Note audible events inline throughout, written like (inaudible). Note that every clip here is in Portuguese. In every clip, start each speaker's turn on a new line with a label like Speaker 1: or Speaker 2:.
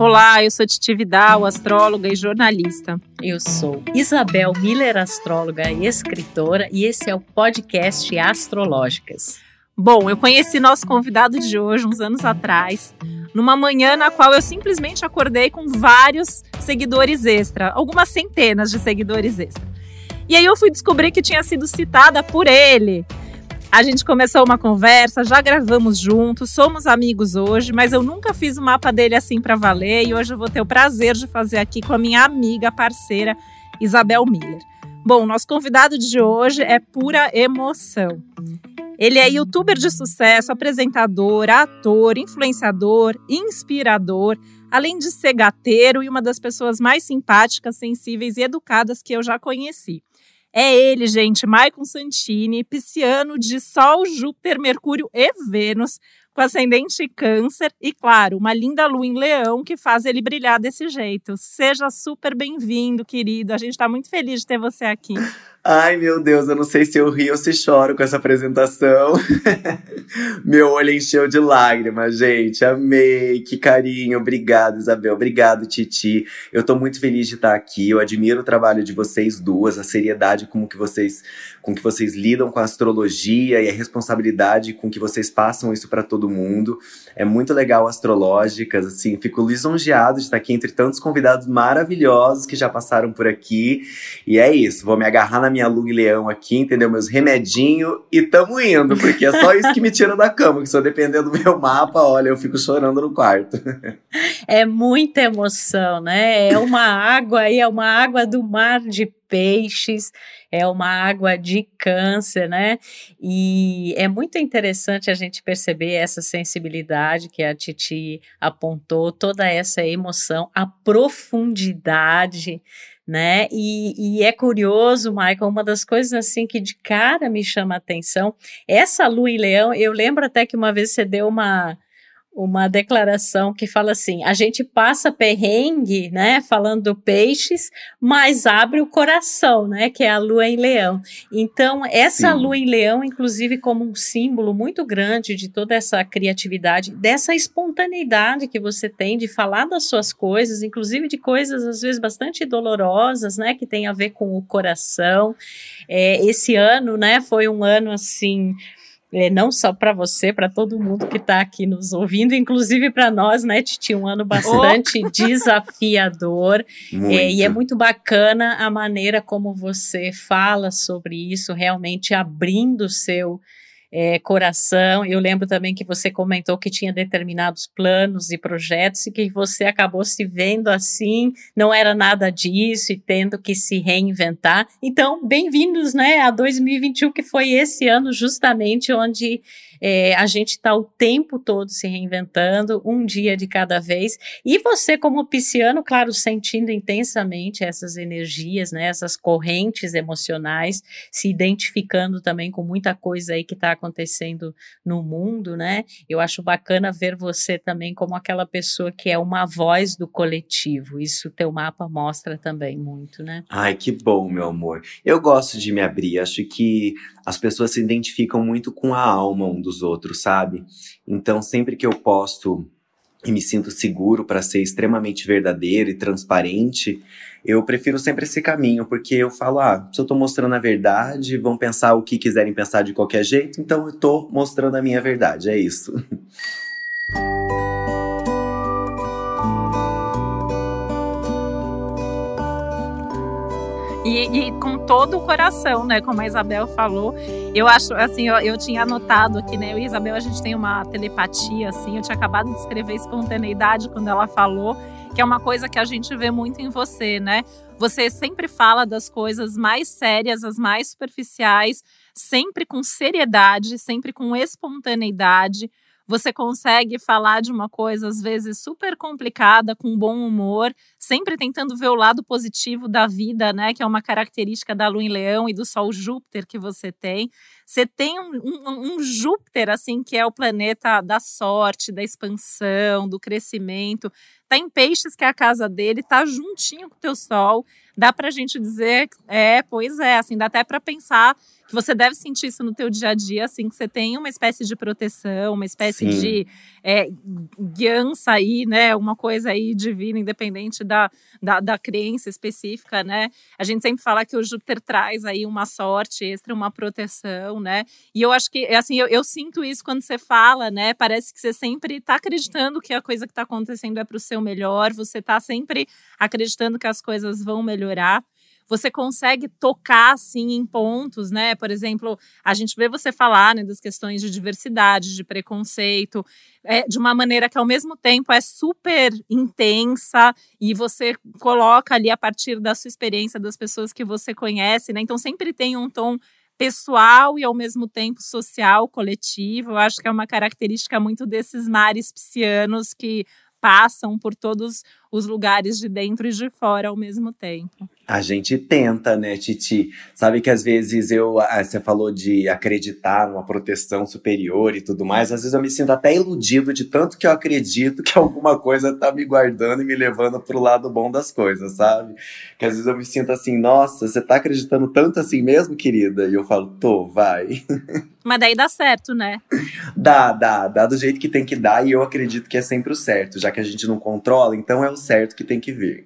Speaker 1: Olá, eu sou Titi Vidal, astróloga e jornalista.
Speaker 2: Eu sou Isabel Miller, astróloga e escritora, e esse é o podcast Astrológicas.
Speaker 1: Bom, eu conheci nosso convidado de hoje uns anos atrás, numa manhã na qual eu simplesmente acordei com vários seguidores extra, algumas centenas de seguidores extra. E aí eu fui descobrir que tinha sido citada por ele a gente começou uma conversa, já gravamos juntos, somos amigos hoje, mas eu nunca fiz o mapa dele assim para valer e hoje eu vou ter o prazer de fazer aqui com a minha amiga, parceira Isabel Miller. Bom, nosso convidado de hoje é pura emoção. Ele é youtuber de sucesso, apresentador, ator, influenciador, inspirador, além de ser gateiro e uma das pessoas mais simpáticas, sensíveis e educadas que eu já conheci. É ele, gente, Maicon Santini, pisciano de Sol, Júpiter, Mercúrio e Vênus, com ascendente câncer e, claro, uma linda lua em leão que faz ele brilhar desse jeito. Seja super bem-vindo, querido. A gente está muito feliz de ter você aqui.
Speaker 3: Ai, meu Deus, eu não sei se eu rio ou se choro com essa apresentação. (laughs) meu olho encheu de lágrimas, gente. Amei, que carinho. Obrigado, Isabel. Obrigado, Titi. Eu tô muito feliz de estar aqui. Eu admiro o trabalho de vocês duas, a seriedade com que vocês, com que vocês lidam com a astrologia e a responsabilidade com que vocês passam isso para todo mundo. É muito legal astrológicas, assim, fico lisonjeado de estar aqui entre tantos convidados maravilhosos que já passaram por aqui. E é isso, vou me agarrar na minha lua e leão aqui, entendeu? Meus remedinhos e tamo indo, porque é só (laughs) isso que me tira da cama, que se eu depender do meu mapa, olha, eu fico chorando no quarto.
Speaker 2: É muita emoção, né? É uma água aí, é uma água do mar de peixes, é uma água de câncer, né? E é muito interessante a gente perceber essa sensibilidade que a Titi apontou, toda essa emoção, a profundidade né? E, e, é curioso, Michael, uma das coisas assim que de cara me chama a atenção, essa lua em leão, eu lembro até que uma vez você deu uma uma declaração que fala assim: a gente passa perrengue, né, falando peixes, mas abre o coração, né, que é a lua em leão. Então, essa Sim. lua em leão, inclusive, como um símbolo muito grande de toda essa criatividade, dessa espontaneidade que você tem de falar das suas coisas, inclusive de coisas às vezes bastante dolorosas, né, que tem a ver com o coração. É, esse ano, né, foi um ano assim é, não só para você, para todo mundo que está aqui nos ouvindo, inclusive para nós, né, Titi? Um ano bastante oh. (laughs) desafiador. É, e é muito bacana a maneira como você fala sobre isso, realmente abrindo o seu é, coração. Eu lembro também que você comentou que tinha determinados planos e projetos e que você acabou se vendo assim, não era nada disso e tendo que se reinventar. Então, bem-vindos, né, a 2021, que foi esse ano justamente onde é, a gente está o tempo todo se reinventando, um dia de cada vez. E você, como pisciano, claro, sentindo intensamente essas energias, né, essas correntes emocionais, se identificando também com muita coisa aí que está acontecendo no mundo, né? Eu acho bacana ver você também como aquela pessoa que é uma voz do coletivo. Isso teu mapa mostra também muito, né?
Speaker 3: Ai, que bom, meu amor. Eu gosto de me abrir. Acho que as pessoas se identificam muito com a alma um dos outros, sabe? Então, sempre que eu posto e me sinto seguro para ser extremamente verdadeiro e transparente, eu prefiro sempre esse caminho, porque eu falo, ah, se eu tô mostrando a verdade, vão pensar o que quiserem pensar de qualquer jeito, então eu tô mostrando a minha verdade, é isso. (laughs)
Speaker 1: E, e, com todo o coração, né? Como a Isabel falou. Eu acho, assim, eu, eu tinha anotado aqui, né? Eu e Isabel, a gente tem uma telepatia, assim. Eu tinha acabado de escrever espontaneidade quando ela falou, que é uma coisa que a gente vê muito em você, né? Você sempre fala das coisas mais sérias, as mais superficiais, sempre com seriedade, sempre com espontaneidade você consegue falar de uma coisa às vezes super complicada com bom humor, sempre tentando ver o lado positivo da vida, né? Que é uma característica da Lua em Leão e do Sol Júpiter que você tem. Você tem um, um, um, Júpiter, assim, que é o planeta da sorte, da expansão, do crescimento. Tá em peixes, que é a casa dele, tá juntinho com o teu Sol. Dá pra gente dizer, é, pois é, assim, dá até para pensar que você deve sentir isso no teu dia a dia, assim, que você tem uma espécie de proteção, uma espécie Sim. de é, guiança aí, né, uma coisa aí divina, independente da, da, da crença específica, né, a gente sempre fala que o Júpiter traz aí uma sorte extra, uma proteção, né, e eu acho que, assim, eu, eu sinto isso quando você fala, né, parece que você sempre está acreditando que a coisa que está acontecendo é para o seu melhor, você está sempre acreditando que as coisas vão melhorar você consegue tocar assim em pontos, né? Por exemplo, a gente vê você falar né, das questões de diversidade, de preconceito, é, de uma maneira que ao mesmo tempo é super intensa e você coloca ali a partir da sua experiência das pessoas que você conhece, né? Então sempre tem um tom pessoal e ao mesmo tempo social, coletivo. Eu acho que é uma característica muito desses mares piscianos que passam por todos os lugares de dentro e de fora ao mesmo tempo.
Speaker 3: A gente tenta, né, Titi? Sabe que às vezes eu. Você falou de acreditar numa proteção superior e tudo mais. Às vezes eu me sinto até iludido de tanto que eu acredito que alguma coisa tá me guardando e me levando pro lado bom das coisas, sabe? Que às vezes eu me sinto assim, nossa, você tá acreditando tanto assim mesmo, querida? E eu falo, tô, vai. (laughs)
Speaker 1: Mas daí dá certo, né?
Speaker 3: Dá, dá, dá do jeito que tem que dar e eu acredito que é sempre o certo, já que a gente não controla, então é o certo que tem que vir.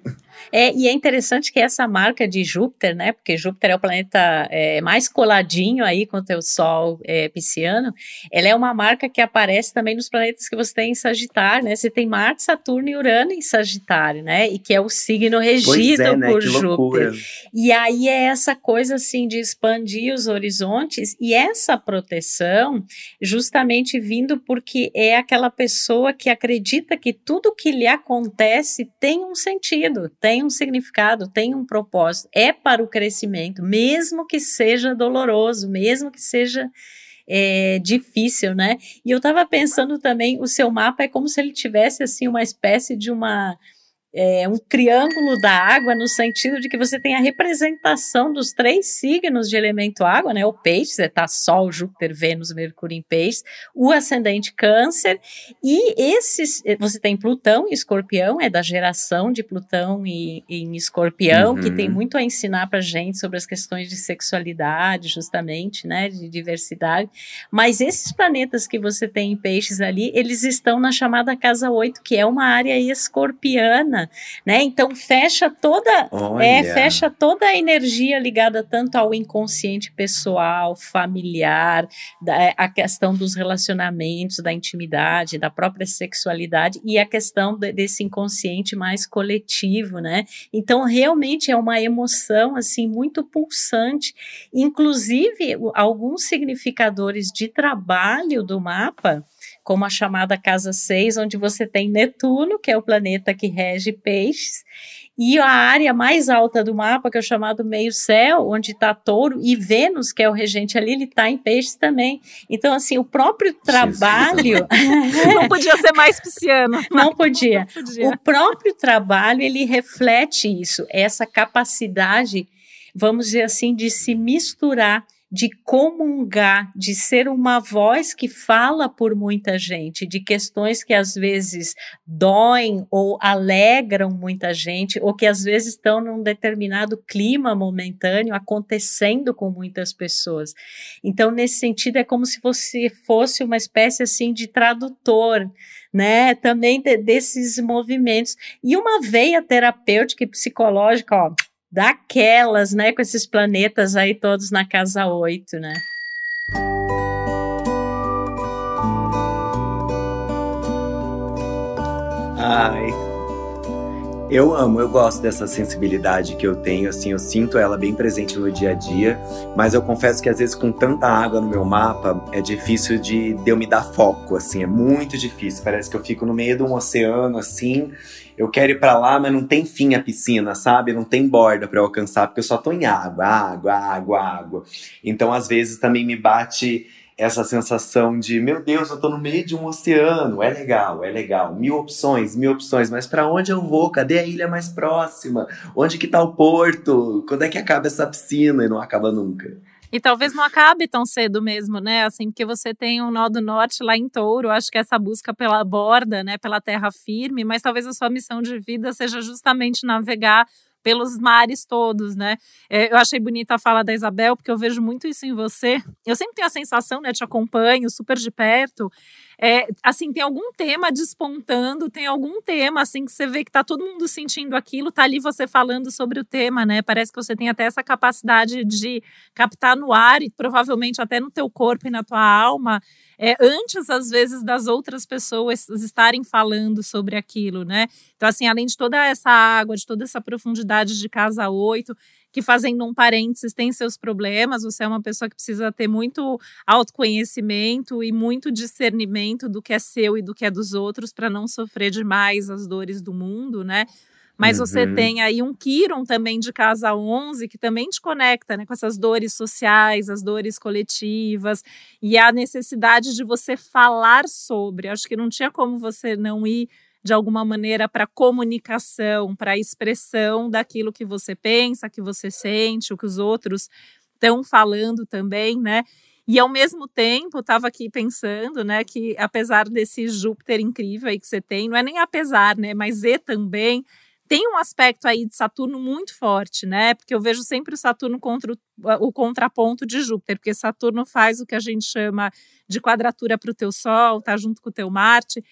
Speaker 2: É, e é interessante que essa marca de Júpiter, né? Porque Júpiter é o planeta é, mais coladinho aí com o teu Sol é, pisciano. Ela é uma marca que aparece também nos planetas que você tem em Sagitário, né? Você tem Marte, Saturno e Urano em Sagitário, né? E que é o signo regido é, né? por que Júpiter. Loucura. E aí é essa coisa assim de expandir os horizontes e essa proteção, justamente vindo porque é aquela pessoa que acredita que tudo que lhe acontece tem um sentido, tem um significado, tem um propósito, é para o crescimento, mesmo que seja doloroso, mesmo que seja é, difícil, né? E eu estava pensando também, o seu mapa é como se ele tivesse assim uma espécie de uma é, um triângulo da água no sentido de que você tem a representação dos três signos de elemento água, né? O peixe, você tá Sol, Júpiter, Vênus, Mercúrio em peixe, o ascendente câncer, e esses, você tem Plutão e Escorpião, é da geração de Plutão e, e em Escorpião, uhum. que tem uhum. muito a ensinar pra gente sobre as questões de sexualidade, justamente, né? De diversidade. Mas esses planetas que você tem em peixes ali, eles estão na chamada casa 8, que é uma área escorpiana né? Então fecha toda, é, fecha toda a energia ligada tanto ao inconsciente pessoal, familiar, da, é, a questão dos relacionamentos, da intimidade, da própria sexualidade e a questão de, desse inconsciente mais coletivo, né? Então realmente é uma emoção assim muito pulsante, inclusive alguns significadores de trabalho do mapa como a chamada casa 6, onde você tem Netuno, que é o planeta que rege peixes, e a área mais alta do mapa, que é o chamado meio-céu, onde está touro, e Vênus, que é o regente ali, ele está em peixes também. Então, assim, o próprio trabalho. (laughs)
Speaker 1: não podia ser mais pisciano.
Speaker 2: Não podia. (laughs) não podia. O próprio trabalho, ele reflete isso, essa capacidade, vamos dizer assim, de se misturar de comungar, de ser uma voz que fala por muita gente, de questões que às vezes doem ou alegram muita gente, ou que às vezes estão num determinado clima momentâneo acontecendo com muitas pessoas. Então, nesse sentido, é como se você fosse uma espécie assim de tradutor, né? Também de, desses movimentos. E uma veia terapêutica e psicológica, ó daquelas, né, com esses planetas aí todos na casa 8, né?
Speaker 3: Eu amo, eu gosto dessa sensibilidade que eu tenho, assim, eu sinto ela bem presente no dia a dia, mas eu confesso que às vezes com tanta água no meu mapa é difícil de, de eu me dar foco, assim, é muito difícil. Parece que eu fico no meio de um oceano, assim, eu quero ir para lá, mas não tem fim a piscina, sabe? Não tem borda para alcançar, porque eu só tô em água, água, água, água. Então, às vezes também me bate essa sensação de, meu Deus, eu tô no meio de um oceano, é legal, é legal, mil opções, mil opções, mas para onde eu vou? Cadê a ilha mais próxima? Onde que tá o porto? Quando é que acaba essa piscina? E não acaba nunca.
Speaker 1: E talvez não acabe tão cedo mesmo, né? Assim, porque você tem um nó do norte lá em Touro, acho que essa busca pela borda, né, pela terra firme, mas talvez a sua missão de vida seja justamente navegar pelos mares todos, né? É, eu achei bonita a fala da Isabel, porque eu vejo muito isso em você. Eu sempre tenho a sensação, né? Te acompanho super de perto. É, assim, tem algum tema despontando, tem algum tema, assim, que você vê que tá todo mundo sentindo aquilo, tá ali você falando sobre o tema, né? Parece que você tem até essa capacidade de captar no ar e provavelmente até no teu corpo e na tua alma é, antes, às vezes, das outras pessoas estarem falando sobre aquilo, né? Então, assim, além de toda essa água, de toda essa profundidade de casa oito, que fazendo um parênteses tem seus problemas, você é uma pessoa que precisa ter muito autoconhecimento e muito discernimento do que é seu e do que é dos outros para não sofrer demais as dores do mundo, né? Mas uhum. você tem aí um Kiron também de casa 11, que também te conecta né, com essas dores sociais, as dores coletivas, e a necessidade de você falar sobre. Acho que não tinha como você não ir de alguma maneira para comunicação, para expressão daquilo que você pensa, que você sente, o que os outros estão falando também, né? E ao mesmo tempo, estava aqui pensando, né, que apesar desse Júpiter incrível aí que você tem, não é nem apesar, né, mas e também tem um aspecto aí de Saturno muito forte, né? Porque eu vejo sempre o Saturno contra o, o contraponto de Júpiter, porque Saturno faz o que a gente chama de quadratura para o teu Sol, tá junto com o teu Marte.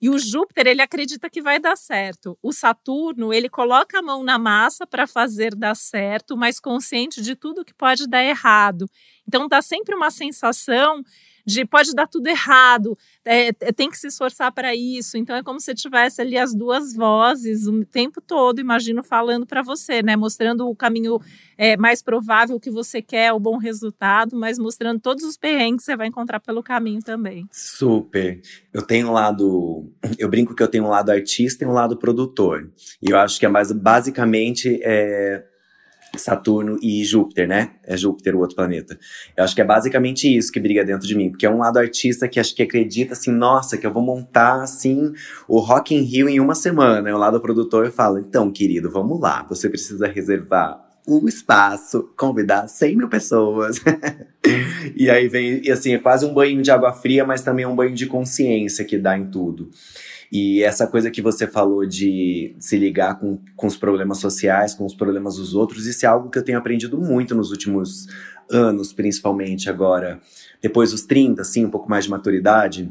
Speaker 1: E o Júpiter, ele acredita que vai dar certo. O Saturno, ele coloca a mão na massa para fazer dar certo, mas consciente de tudo que pode dar errado. Então dá sempre uma sensação de pode dar tudo errado, é, é tem que se esforçar para isso. Então é como se tivesse ali as duas vozes o tempo todo, imagino, falando para você, né? Mostrando o caminho é, mais provável que você quer, o bom resultado, mas mostrando todos os perrengues que você vai encontrar pelo caminho também.
Speaker 3: Super. Eu tenho um lado, (clears throat) eu brinco que eu tenho um lado artista e um lado produtor. E eu acho que é mais basicamente é, Saturno e Júpiter, né? É Júpiter o outro planeta. Eu acho que é basicamente isso que briga dentro de mim, porque é um lado artista que acho que acredita assim, nossa, que eu vou montar assim o Rock in Rio em uma semana. E o lado produtor fala, então, querido, vamos lá, você precisa reservar o espaço, convidar 100 mil pessoas. (laughs) e aí vem, e assim, é quase um banho de água fria, mas também é um banho de consciência que dá em tudo. E essa coisa que você falou de se ligar com, com os problemas sociais, com os problemas dos outros, isso é algo que eu tenho aprendido muito nos últimos anos, principalmente agora, depois dos 30, assim, um pouco mais de maturidade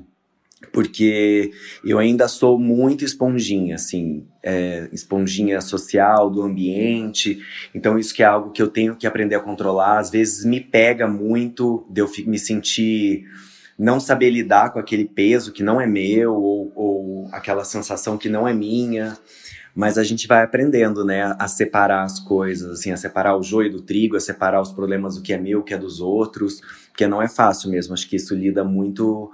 Speaker 3: porque eu ainda sou muito esponjinha, assim, é, esponjinha social do ambiente. Então isso que é algo que eu tenho que aprender a controlar. Às vezes me pega muito de eu me sentir não saber lidar com aquele peso que não é meu ou, ou aquela sensação que não é minha. Mas a gente vai aprendendo, né, a separar as coisas, assim, a separar o joio do trigo, a separar os problemas do que é meu, que é dos outros, porque não é fácil mesmo. Acho que isso lida muito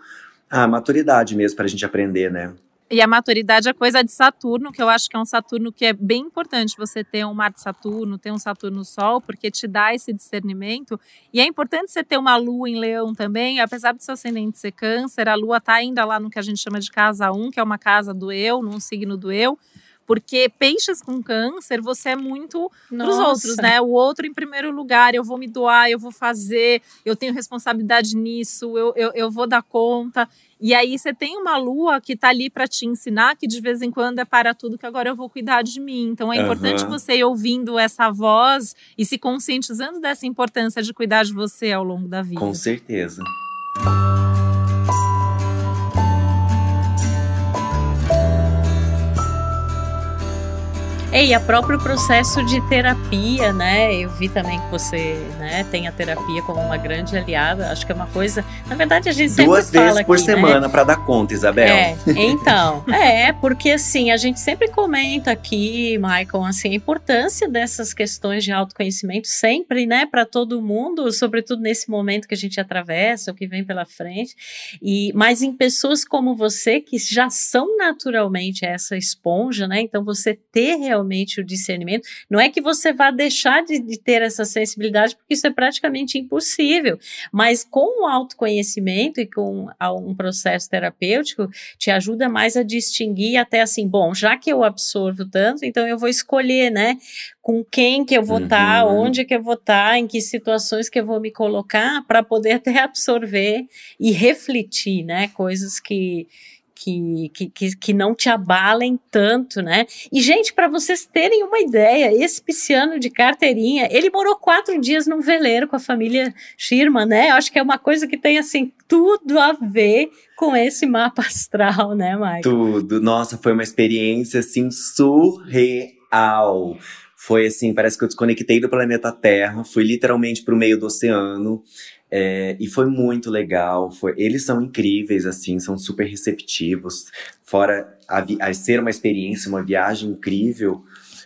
Speaker 3: a maturidade mesmo para a gente aprender, né?
Speaker 1: E a maturidade é coisa de Saturno, que eu acho que é um Saturno que é bem importante você ter um Marte Saturno, ter um Saturno Sol, porque te dá esse discernimento. E é importante você ter uma Lua em Leão também, apesar do seu ascendente ser Câncer, a Lua está ainda lá no que a gente chama de casa 1, que é uma casa do eu, num signo do eu. Porque peixes com câncer, você é muito para os outros, né? O outro em primeiro lugar, eu vou me doar, eu vou fazer, eu tenho responsabilidade nisso, eu, eu, eu vou dar conta. E aí você tem uma lua que tá ali para te ensinar que de vez em quando é para tudo que agora eu vou cuidar de mim. Então é importante uhum. você ir ouvindo essa voz e se conscientizando dessa importância de cuidar de você ao longo da vida.
Speaker 3: Com certeza.
Speaker 2: E a próprio processo de terapia, né? Eu vi também que você né, tem a terapia como uma grande aliada. Acho que é uma coisa. Na verdade, a gente sempre
Speaker 3: Duas
Speaker 2: fala
Speaker 3: vezes por
Speaker 2: aqui,
Speaker 3: semana
Speaker 2: né?
Speaker 3: para dar conta, Isabel.
Speaker 2: É, então. é, porque assim, a gente sempre comenta aqui, Michael, assim, a importância dessas questões de autoconhecimento sempre, né, para todo mundo, sobretudo nesse momento que a gente atravessa, o que vem pela frente. E mas em pessoas como você que já são naturalmente essa esponja, né? Então você ter realmente o discernimento. Não é que você vá deixar de, de ter essa sensibilidade, porque isso é praticamente impossível, mas com o autoconhecimento e com um processo terapêutico, te ajuda mais a distinguir até assim, bom, já que eu absorvo tanto, então eu vou escolher, né? Com quem que eu vou estar, uhum. onde que eu vou estar, em que situações que eu vou me colocar, para poder (laughs) até absorver e refletir, né? Coisas que, que, que, que, não te abalem tanto, né? E, gente, para vocês terem uma ideia, esse pisciano de carteirinha, ele morou quatro dias num veleiro com a família Schirman, né? Eu acho que é uma coisa que tem, assim, tudo a ver com esse mapa astral, né, Mike?
Speaker 3: Tudo. Nossa, foi uma experiência, assim, surreal. Foi assim, parece que eu desconectei do planeta Terra, fui literalmente para o meio do oceano. É, e foi muito legal. Foi, eles são incríveis, assim, são super receptivos. Fora a, a ser uma experiência, uma viagem incrível,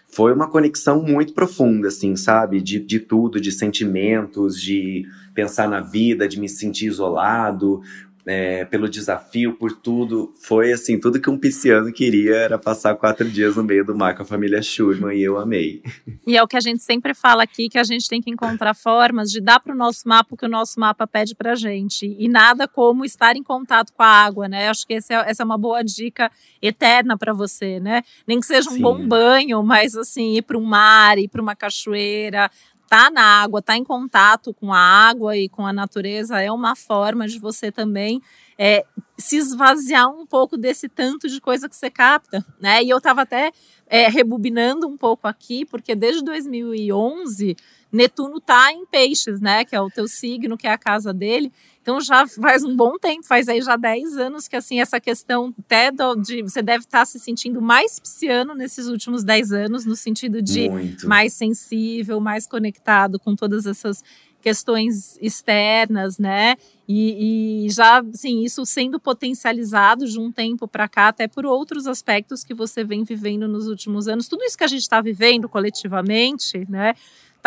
Speaker 3: foi uma conexão muito profunda, assim, sabe? De, de tudo, de sentimentos, de pensar na vida, de me sentir isolado, é, pelo desafio, por tudo. Foi assim, tudo que um pisciano queria era passar quatro dias no meio do mar com a família Schurman e eu amei.
Speaker 1: E é o que a gente sempre fala aqui, que a gente tem que encontrar formas de dar para o nosso mapa o que o nosso mapa pede para gente. E nada como estar em contato com a água, né? Acho que é, essa é uma boa dica eterna para você, né? Nem que seja um Sim. bom banho, mas assim, ir para um mar, ir para uma cachoeira, tá na água, tá em contato com a água e com a natureza é uma forma de você também é, se esvaziar um pouco desse tanto de coisa que você capta, né? E eu estava até é, rebobinando um pouco aqui, porque desde 2011 Netuno tá em peixes, né? Que é o teu signo, que é a casa dele. Então já faz um bom tempo, faz aí já 10 anos que assim, essa questão até do, de você deve estar tá se sentindo mais pisciano nesses últimos 10 anos, no sentido de Muito. mais sensível, mais conectado com todas essas questões externas, né? E, e, já, assim, isso sendo potencializado de um tempo para cá, até por outros aspectos que você vem vivendo nos últimos anos. Tudo isso que a gente está vivendo coletivamente, né?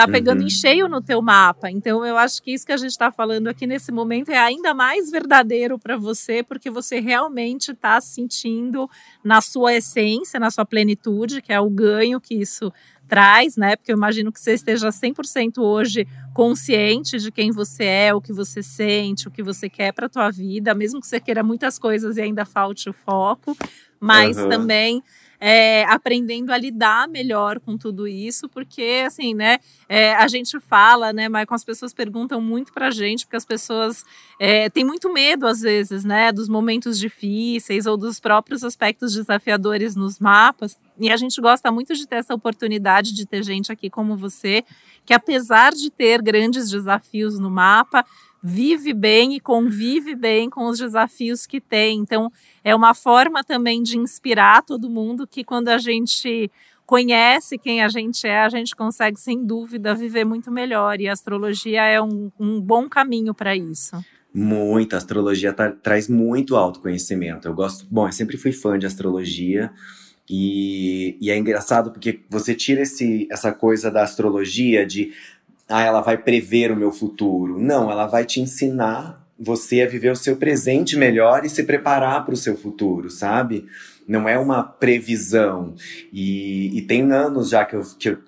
Speaker 1: Tá pegando uhum. em cheio no teu mapa. Então eu acho que isso que a gente está falando aqui nesse momento é ainda mais verdadeiro para você, porque você realmente está sentindo na sua essência, na sua plenitude, que é o ganho que isso traz, né? Porque eu imagino que você esteja 100% hoje consciente de quem você é, o que você sente, o que você quer para tua vida, mesmo que você queira muitas coisas e ainda falte o foco, mas uhum. também é, aprendendo a lidar melhor com tudo isso, porque assim, né, é, a gente fala, né, mas as pessoas perguntam muito pra gente, porque as pessoas é, têm muito medo, às vezes, né, dos momentos difíceis ou dos próprios aspectos desafiadores nos mapas. E a gente gosta muito de ter essa oportunidade de ter gente aqui como você, que apesar de ter grandes desafios no mapa, vive bem e convive bem com os desafios que tem. Então, é uma forma também de inspirar todo mundo que quando a gente conhece quem a gente é, a gente consegue, sem dúvida, viver muito melhor. E a astrologia é um, um bom caminho para isso.
Speaker 3: Muito, a astrologia tra traz muito autoconhecimento. Eu gosto, bom, eu sempre fui fã de astrologia. E, e é engraçado porque você tira esse, essa coisa da astrologia de ah, ela vai prever o meu futuro. Não, ela vai te ensinar você a viver o seu presente melhor e se preparar para o seu futuro, sabe? Não é uma previsão. E, e tem anos já que eu, que eu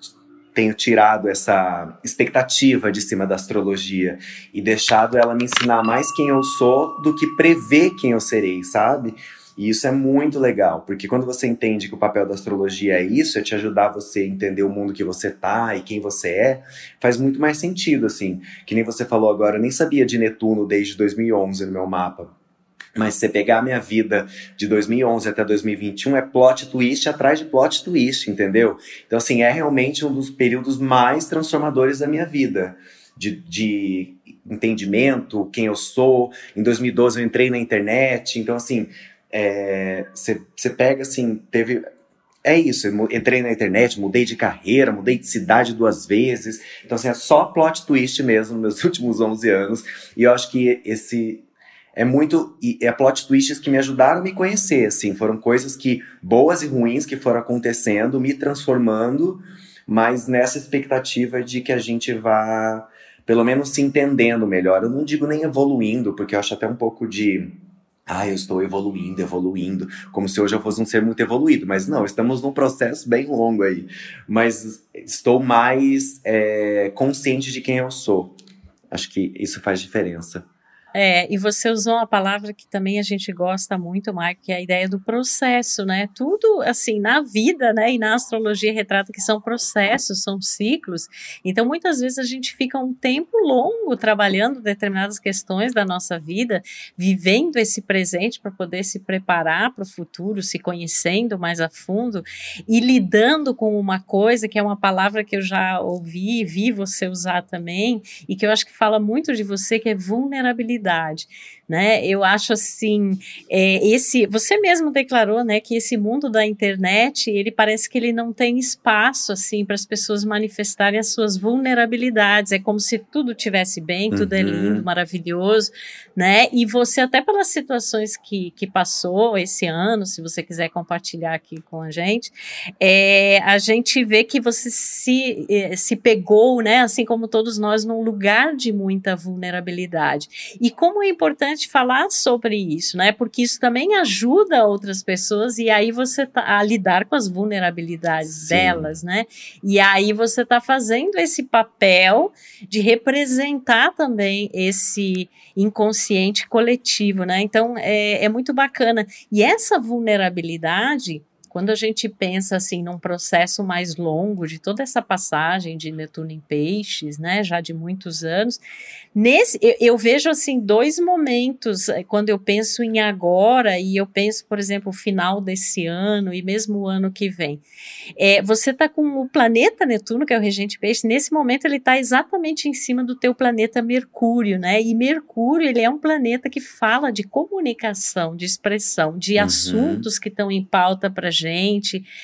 Speaker 3: tenho tirado essa expectativa de cima da astrologia e deixado ela me ensinar mais quem eu sou do que prever quem eu serei, sabe? E isso é muito legal, porque quando você entende que o papel da astrologia é isso, é te ajudar você a entender o mundo que você tá e quem você é, faz muito mais sentido, assim. Que nem você falou agora, eu nem sabia de Netuno desde 2011 no meu mapa. Mas se você pegar a minha vida de 2011 até 2021, é plot twist atrás de plot twist, entendeu? Então, assim, é realmente um dos períodos mais transformadores da minha vida. De, de entendimento, quem eu sou. Em 2012 eu entrei na internet. Então, assim, você é, pega assim, teve. É isso, entrei na internet, mudei de carreira, mudei de cidade duas vezes. Então, assim, é só plot twist mesmo nos meus (laughs) últimos 11 anos. E eu acho que esse é muito. É plot twists que me ajudaram a me conhecer, assim. Foram coisas que, boas e ruins, que foram acontecendo, me transformando, mas nessa expectativa de que a gente vá, pelo menos, se entendendo melhor. Eu não digo nem evoluindo, porque eu acho até um pouco de ah, eu estou evoluindo, evoluindo, como se hoje eu fosse um ser muito evoluído, mas não, estamos num processo bem longo aí. Mas estou mais é, consciente de quem eu sou. Acho que isso faz diferença.
Speaker 2: É, e você usou uma palavra que também a gente gosta muito, Mike, que é a ideia do processo, né? Tudo, assim, na vida, né, e na astrologia retrata que são processos, são ciclos. Então, muitas vezes a gente fica um tempo longo trabalhando determinadas questões da nossa vida, vivendo esse presente para poder se preparar para o futuro, se conhecendo mais a fundo e lidando com uma coisa que é uma palavra que eu já ouvi e vi você usar também, e que eu acho que fala muito de você, que é vulnerabilidade realidade né? Eu acho assim, é, esse, você mesmo declarou, né, que esse mundo da internet, ele parece que ele não tem espaço assim para as pessoas manifestarem as suas vulnerabilidades. É como se tudo tivesse bem, tudo é uhum. é lindo, maravilhoso, né? E você até pelas situações que, que passou esse ano, se você quiser compartilhar aqui com a gente, é, a gente vê que você se, é, se pegou, né, assim como todos nós, num lugar de muita vulnerabilidade. E como é importante falar sobre isso, né? Porque isso também ajuda outras pessoas e aí você tá a lidar com as vulnerabilidades Sim. delas, né? E aí você está fazendo esse papel de representar também esse inconsciente coletivo, né? Então é, é muito bacana. E essa vulnerabilidade quando a gente pensa assim num processo mais longo de toda essa passagem de Netuno em Peixes, né, já de muitos anos, nesse eu, eu vejo assim dois momentos eh, quando eu penso em agora e eu penso, por exemplo, o final desse ano e mesmo o ano que vem. É, você está com o planeta Netuno, que é o regente Peixe, nesse momento ele está exatamente em cima do teu planeta Mercúrio, né? E Mercúrio ele é um planeta que fala de comunicação, de expressão, de uhum. assuntos que estão em pauta para gente,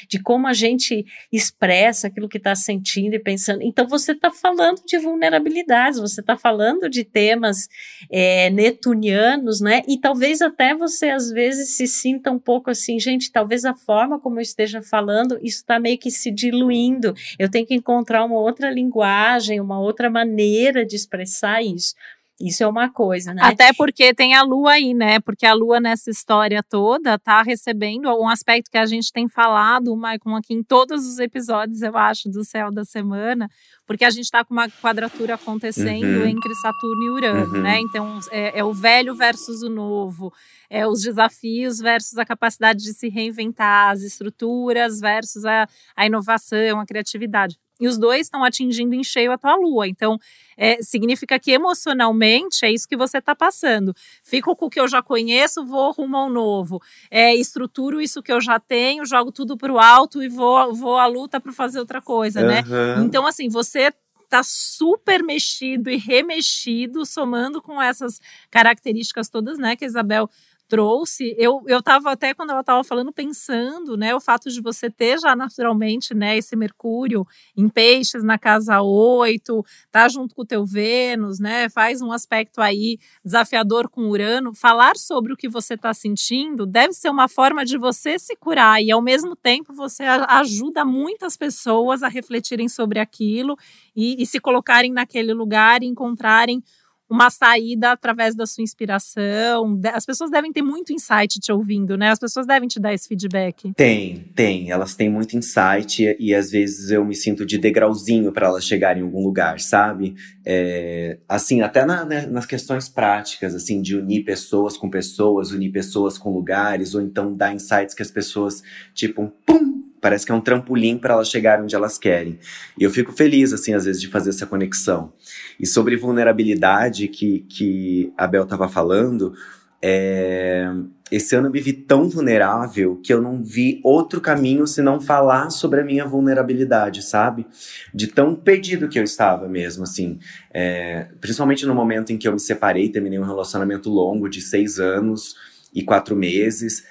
Speaker 2: de como a gente expressa aquilo que está sentindo e pensando. Então, você está falando de vulnerabilidades, você está falando de temas é, netunianos, né? E talvez até você, às vezes, se sinta um pouco assim, gente, talvez a forma como eu esteja falando, isso está meio que se diluindo. Eu tenho que encontrar uma outra linguagem, uma outra maneira de expressar isso. Isso é uma coisa, né?
Speaker 1: Até porque tem a lua aí, né? Porque a lua nessa história toda tá recebendo um aspecto que a gente tem falado, Maicon, aqui em todos os episódios, eu acho, do céu da semana, porque a gente está com uma quadratura acontecendo uhum. entre Saturno e Urano, uhum. né? Então é, é, o velho versus o novo, é os desafios versus a capacidade de se reinventar, as estruturas versus a, a inovação, a criatividade e os dois estão atingindo em cheio a tua lua. Então, é, significa que emocionalmente é isso que você está passando. Fico com o que eu já conheço, vou rumo ao novo. É, estruturo isso que eu já tenho, jogo tudo para o alto e vou, vou à luta para fazer outra coisa, uhum. né? Então, assim, você tá super mexido e remexido, somando com essas características todas, né, que a Isabel trouxe, eu, eu tava até quando ela estava falando pensando, né, o fato de você ter já naturalmente, né, esse Mercúrio em peixes na casa 8, tá junto com o teu Vênus, né, faz um aspecto aí desafiador com Urano, falar sobre o que você está sentindo deve ser uma forma de você se curar e ao mesmo tempo você ajuda muitas pessoas a refletirem sobre aquilo e, e se colocarem naquele lugar e encontrarem uma saída através da sua inspiração. As pessoas devem ter muito insight te ouvindo, né? As pessoas devem te dar esse feedback.
Speaker 3: Tem, tem. Elas têm muito insight e, e às vezes eu me sinto de degrauzinho para elas chegarem em algum lugar, sabe? É, assim, até na, né, nas questões práticas, assim, de unir pessoas com pessoas, unir pessoas com lugares, ou então dar insights que as pessoas, tipo, pum, parece que é um trampolim para elas chegarem onde elas querem. E eu fico feliz, assim, às vezes, de fazer essa conexão. E sobre vulnerabilidade que, que a Bel estava falando, é... esse ano eu me vi tão vulnerável que eu não vi outro caminho senão falar sobre a minha vulnerabilidade, sabe? De tão perdido que eu estava mesmo, assim. É... Principalmente no momento em que eu me separei, terminei um relacionamento longo de seis anos e quatro meses.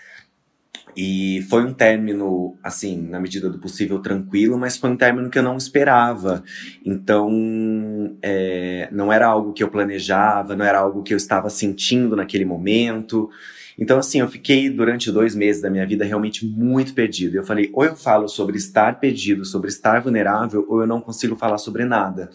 Speaker 3: E foi um término, assim, na medida do possível, tranquilo, mas foi um término que eu não esperava. Então, é, não era algo que eu planejava, não era algo que eu estava sentindo naquele momento. Então, assim, eu fiquei durante dois meses da minha vida realmente muito perdido. Eu falei, ou eu falo sobre estar perdido, sobre estar vulnerável, ou eu não consigo falar sobre nada.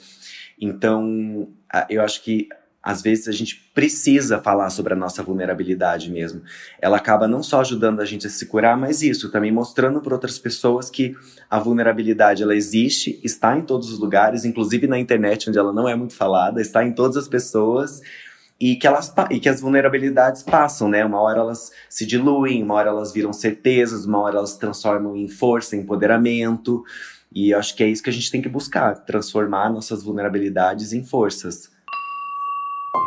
Speaker 3: Então, eu acho que às vezes a gente precisa falar sobre a nossa vulnerabilidade mesmo. Ela acaba não só ajudando a gente a se curar, mas isso, também mostrando para outras pessoas que a vulnerabilidade ela existe, está em todos os lugares, inclusive na internet, onde ela não é muito falada, está em todas as pessoas. E que, elas, e que as vulnerabilidades passam, né? Uma hora elas se diluem, uma hora elas viram certezas, uma hora elas se transformam em força, em empoderamento. E acho que é isso que a gente tem que buscar, transformar nossas vulnerabilidades em forças. よし!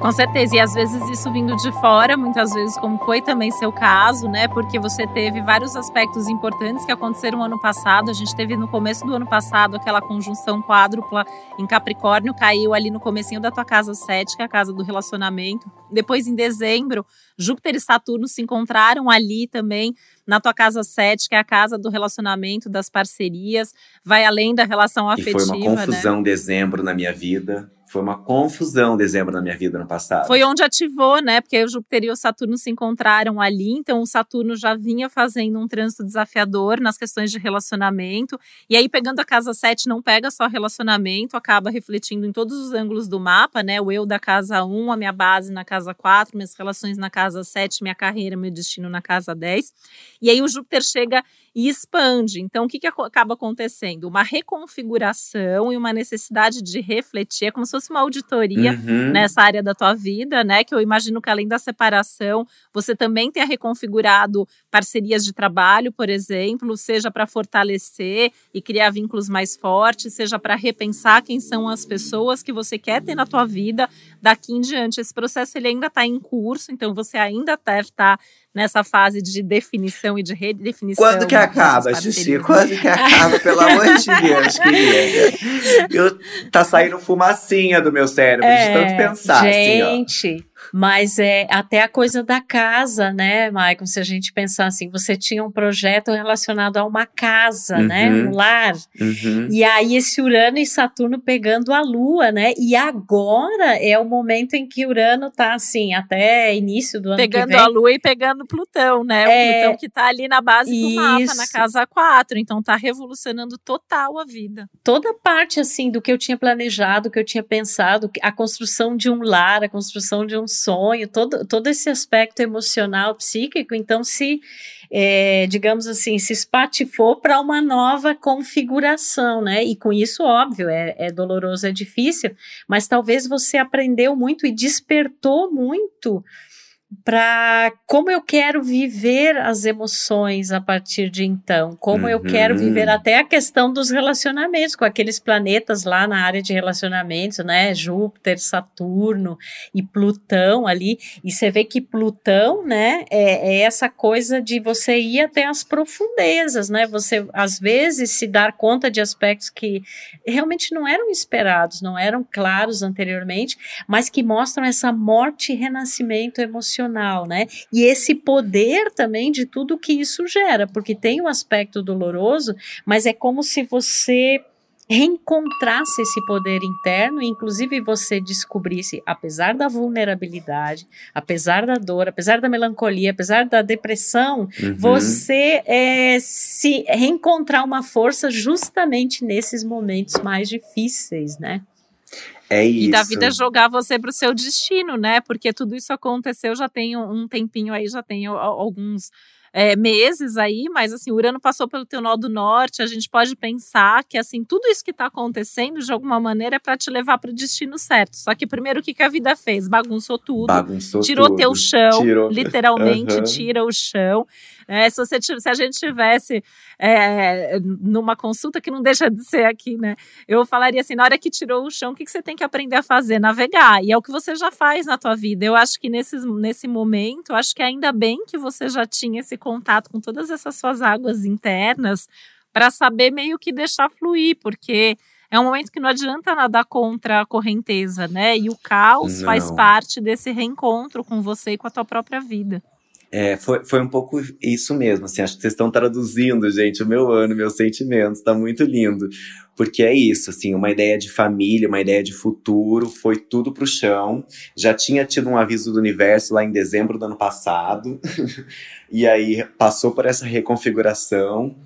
Speaker 1: Com certeza, e às vezes isso vindo de fora, muitas vezes, como foi também seu caso, né? Porque você teve vários aspectos importantes que aconteceram ano passado. A gente teve no começo do ano passado aquela conjunção quádrupla em Capricórnio, caiu ali no comecinho da tua casa 7, que é a casa do relacionamento. Depois, em dezembro, Júpiter e Saturno se encontraram ali também na tua casa 7, que é a casa do relacionamento, das parcerias, vai além da relação afetiva.
Speaker 3: E foi uma confusão
Speaker 1: né?
Speaker 3: dezembro na minha vida. Foi uma confusão dezembro na minha vida no passado.
Speaker 1: Foi onde ativou, né? Porque o Júpiter e o Saturno se encontraram ali, então o Saturno já vinha fazendo um trânsito desafiador nas questões de relacionamento. E aí, pegando a casa 7, não pega só relacionamento, acaba refletindo em todos os ângulos do mapa, né? O eu da casa 1, a minha base na casa 4, minhas relações na casa 7, minha carreira, meu destino na casa 10. E aí o Júpiter chega e expande. Então, o que, que acaba acontecendo? Uma reconfiguração e uma necessidade de refletir, é como se fosse uma auditoria uhum. nessa área da tua vida, né? Que eu imagino que além da separação, você também tenha reconfigurado parcerias de trabalho, por exemplo, seja para fortalecer e criar vínculos mais fortes, seja para repensar quem são as pessoas que você quer ter na tua vida daqui em diante. Esse processo ele ainda está em curso, então você ainda deve estar tá nessa fase de definição e de redefinição.
Speaker 3: Quando que acaba, Xuxi? Quando que acaba, (laughs) pelo amor de Deus, querida? Eu, tá saindo fumacinha do meu cérebro é, de tanto pensar.
Speaker 2: Gente,
Speaker 3: assim.
Speaker 2: Mas é até a coisa da casa, né, Maicon? Se a gente pensar assim, você tinha um projeto relacionado a uma casa, né, uhum. né? Um lar. Uhum. E aí esse Urano e Saturno pegando a Lua, né? E agora é o momento em que Urano tá assim, até início do ano
Speaker 1: pegando
Speaker 2: que vem.
Speaker 1: Pegando a Lua e pegando Plutão, né? O é, Plutão que tá ali na base do isso. mapa, na casa 4. Então tá revolucionando total a vida.
Speaker 2: Toda parte, assim, do que eu tinha planejado, que eu tinha pensado, a construção de um lar, a construção de um sonho, todo, todo esse aspecto emocional, psíquico, então se, é, digamos assim, se espatifou para uma nova configuração, né? E com isso, óbvio, é, é doloroso, é difícil, mas talvez você aprendeu muito e despertou muito para como eu quero viver as emoções a partir de então, como uhum. eu quero viver uhum. até a questão dos relacionamentos com aqueles planetas lá na área de relacionamentos, né? Júpiter, Saturno e Plutão ali. E você vê que Plutão, né, é, é essa coisa de você ir até as profundezas, né? Você às vezes se dar conta de aspectos que realmente não eram esperados, não eram claros anteriormente, mas que mostram essa morte e renascimento emocional emocional, né? E esse poder também de tudo que isso gera, porque tem um aspecto doloroso, mas é como se você reencontrasse esse poder interno, e inclusive você descobrisse, apesar da vulnerabilidade, apesar da dor, apesar da melancolia, apesar da depressão, uhum. você é, se reencontrar uma força justamente nesses momentos mais difíceis, né?
Speaker 3: É isso.
Speaker 1: E da vida jogar você para o seu destino, né? Porque tudo isso aconteceu já tem um tempinho aí, já tem alguns é, meses aí, mas assim, o Urano passou pelo teu nó do norte, a gente pode pensar que assim, tudo isso que está acontecendo, de alguma maneira, é para te levar para o destino certo. Só que primeiro o que, que a vida fez? Bagunçou tudo,
Speaker 3: Bagunçou
Speaker 1: tirou
Speaker 3: tudo.
Speaker 1: teu chão, tirou. literalmente uhum. tira o chão. É, se, você, se a gente tivesse é, numa consulta que não deixa de ser aqui, né? Eu falaria assim, na hora que tirou o chão, o que, que você tem que aprender a fazer? Navegar. E é o que você já faz na tua vida. Eu acho que nesse, nesse momento, acho que ainda bem que você já tinha esse contato com todas essas suas águas internas para saber meio que deixar fluir, porque é um momento que não adianta nadar contra a correnteza, né? E o caos não. faz parte desse reencontro com você e com a tua própria vida.
Speaker 3: É, foi, foi um pouco isso mesmo, assim, acho que vocês estão traduzindo, gente, o meu ano, meus sentimentos, tá muito lindo. porque é isso, assim, uma ideia de família, uma ideia de futuro, foi tudo pro chão. Já tinha tido um aviso do universo lá em dezembro do ano passado, (laughs) e aí passou por essa reconfiguração.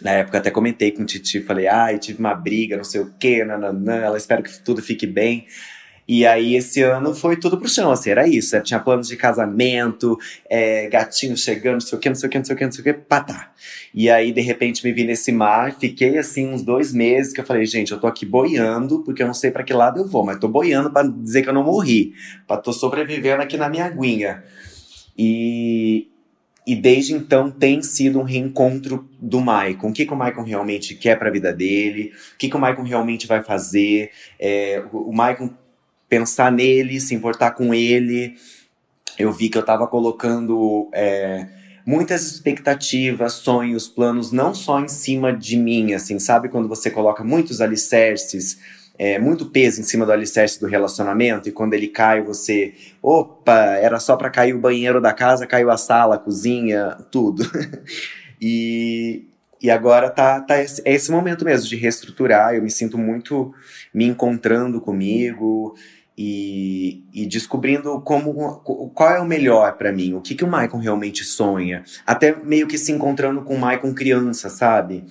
Speaker 3: Na época até comentei com o Titi, falei, ai, ah, tive uma briga, não sei o quê, nananã, ela espera que tudo fique bem. E aí, esse ano foi tudo pro chão, assim, era isso. Né? Tinha planos de casamento, é, gatinho chegando, não sei o que, não sei o que, não sei o que, não sei o que, patá. E aí, de repente, me vi nesse mar, fiquei assim uns dois meses que eu falei, gente, eu tô aqui boiando, porque eu não sei para que lado eu vou, mas tô boiando para dizer que eu não morri, pra tô sobrevivendo aqui na minha aguinha. E, e desde então tem sido um reencontro do Maicon. O que, que o Maicon realmente quer para a vida dele? O que, que o Maicon realmente vai fazer? É, o Maicon pensar nele, se importar com ele. Eu vi que eu estava colocando é, muitas expectativas, sonhos, planos, não só em cima de mim, assim, sabe? Quando você coloca muitos alicerces, é, muito peso em cima do alicerce do relacionamento, e quando ele cai, você. Opa, era só para cair o banheiro da casa, caiu a sala, a cozinha, tudo. (laughs) e, e agora tá, tá esse, é esse momento mesmo de reestruturar. Eu me sinto muito me encontrando comigo e, e, descobrindo como qual é o melhor para mim, o que, que o Michael realmente sonha. Até meio que se encontrando com o Michael criança, sabe?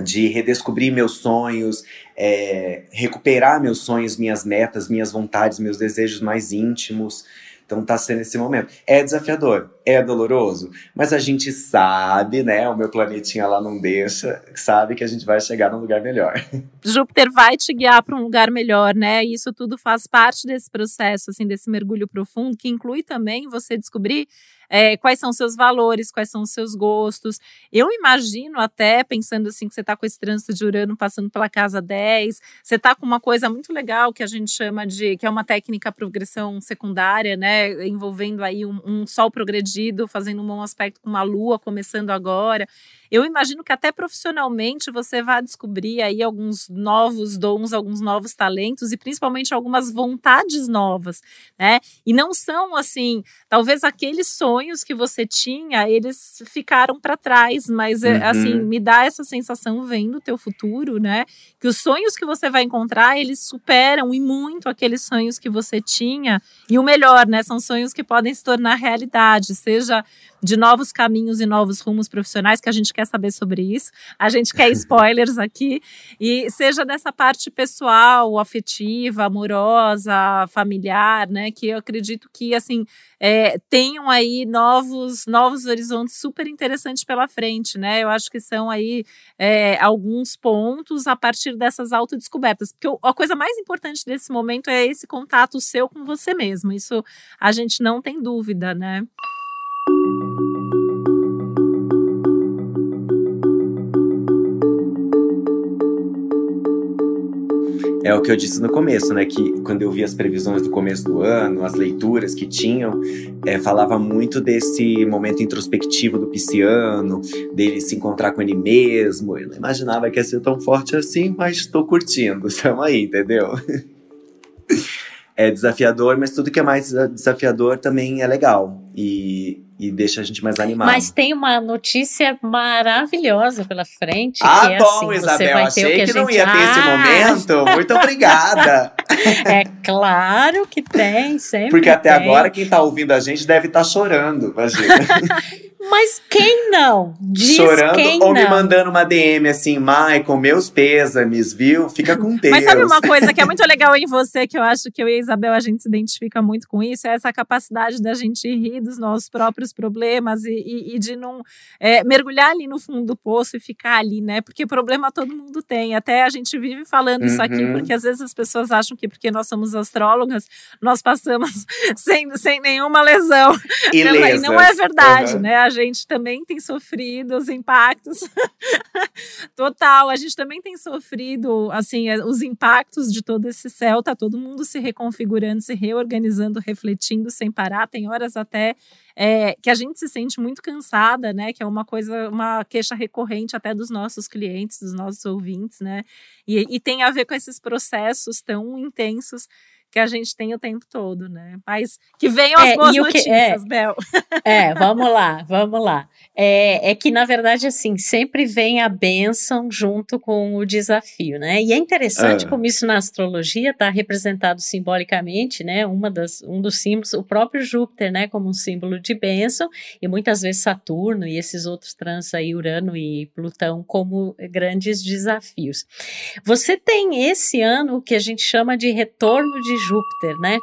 Speaker 3: De redescobrir meus sonhos, é, recuperar meus sonhos, minhas metas, minhas vontades, meus desejos mais íntimos. Então tá sendo esse momento. É desafiador, é doloroso, mas a gente sabe, né? O meu planetinha lá não deixa, sabe que a gente vai chegar num lugar melhor. (laughs)
Speaker 1: Júpiter vai te guiar para um lugar melhor, né? E isso tudo faz parte desse processo, assim, desse mergulho profundo, que inclui também você descobrir é, quais são seus valores, quais são os seus gostos. Eu imagino até, pensando assim, que você está com esse trânsito de Urano passando pela casa 10, você está com uma coisa muito legal que a gente chama de, que é uma técnica progressão secundária, né, envolvendo aí um, um sol progredido, fazendo um bom aspecto com uma lua começando agora. Eu imagino que até profissionalmente você vai descobrir aí alguns novos dons, alguns novos talentos e principalmente algumas vontades novas, né? E não são assim, talvez aqueles sonhos que você tinha, eles ficaram para trás, mas é, assim, uhum. assim, me dá essa sensação vendo o teu futuro, né? Que os sonhos que você vai encontrar, eles superam e muito aqueles sonhos que você tinha. E o melhor, né, são sonhos que podem se tornar realidade, seja de novos caminhos e novos rumos profissionais, que a gente quer saber sobre isso. A gente quer (laughs) spoilers aqui. E seja dessa parte pessoal, afetiva, amorosa, familiar, né? Que eu acredito que, assim, é, tenham aí novos, novos horizontes super interessantes pela frente, né? Eu acho que são aí é, alguns pontos a partir dessas autodescobertas. Porque a coisa mais importante desse momento é esse contato seu com você mesmo. Isso a gente não tem dúvida, né?
Speaker 3: É o que eu disse no começo, né? Que quando eu vi as previsões do começo do ano, as leituras que tinham, é, falava muito desse momento introspectivo do pisciano, dele se encontrar com ele mesmo. Eu não imaginava que ia ser tão forte assim, mas estou curtindo. (laughs) Estamos aí, entendeu? é desafiador, mas tudo que é mais desafiador também é legal. E, e deixa a gente mais animado.
Speaker 2: Mas tem uma notícia maravilhosa pela frente.
Speaker 3: Ah, que é bom, assim, Isabel. Achei que, que não ia ter ah! esse momento. Muito obrigada. (laughs)
Speaker 2: é claro que tem, sempre.
Speaker 3: Porque até
Speaker 2: tem.
Speaker 3: agora quem está ouvindo a gente deve estar tá chorando, imagina. (laughs)
Speaker 2: Mas quem não? Diz
Speaker 3: Chorando
Speaker 2: quem
Speaker 3: ou
Speaker 2: não.
Speaker 3: me mandando uma DM assim, Michael, meus pêsames, viu? Fica com Deus.
Speaker 1: Mas sabe uma coisa que é muito legal em você, que eu acho que eu e a Isabel, a gente se identifica muito com isso, é essa capacidade da gente rir dos nossos próprios problemas e, e, e de não é, mergulhar ali no fundo do poço e ficar ali, né? Porque problema todo mundo tem. Até a gente vive falando uhum. isso aqui, uhum. porque às vezes as pessoas acham que porque nós somos astrólogas, nós passamos (laughs) sem, sem nenhuma lesão.
Speaker 3: E
Speaker 1: não é verdade, uhum. né? A gente também tem sofrido os impactos. (laughs) Total, a gente também tem sofrido, assim, é, os impactos de todo esse céu, tá todo mundo se reconfigurando, se reorganizando, refletindo sem parar. Tem horas até é, que a gente se sente muito cansada, né? Que é uma coisa, uma queixa recorrente até dos nossos clientes, dos nossos ouvintes, né? E, e tem a ver com esses processos tão intensos que a gente tem o tempo todo, né? Mas que venham as é, boas notícias, que,
Speaker 2: é,
Speaker 1: Bel.
Speaker 2: É, vamos lá, vamos lá. É, é que, na verdade, assim, sempre vem a bênção junto com o desafio, né? E é interessante ah. como isso na astrologia está representado simbolicamente, né? Uma das, um dos símbolos, o próprio Júpiter, né? Como um símbolo de bênção, e muitas vezes Saturno e esses outros trânsitos aí, Urano e Plutão, como grandes desafios. Você tem esse ano o que a gente chama de retorno de Júpiter, né?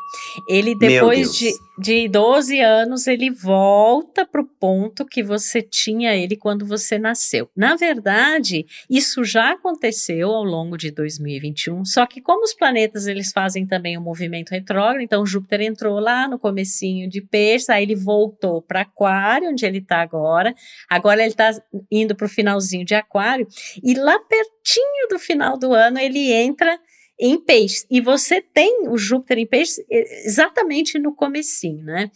Speaker 2: Ele, depois de, de 12 anos, ele volta para o ponto que você tinha ele quando você nasceu. Na verdade, isso já aconteceu ao longo de 2021, só que como os planetas eles fazem também um movimento retrógrado, então Júpiter entrou lá no comecinho de peixe, aí ele voltou para aquário, onde ele está agora, agora ele está indo para o finalzinho de aquário, e lá pertinho do final do ano ele entra em peixes. E você tem o Júpiter em peixes exatamente no comecinho, né?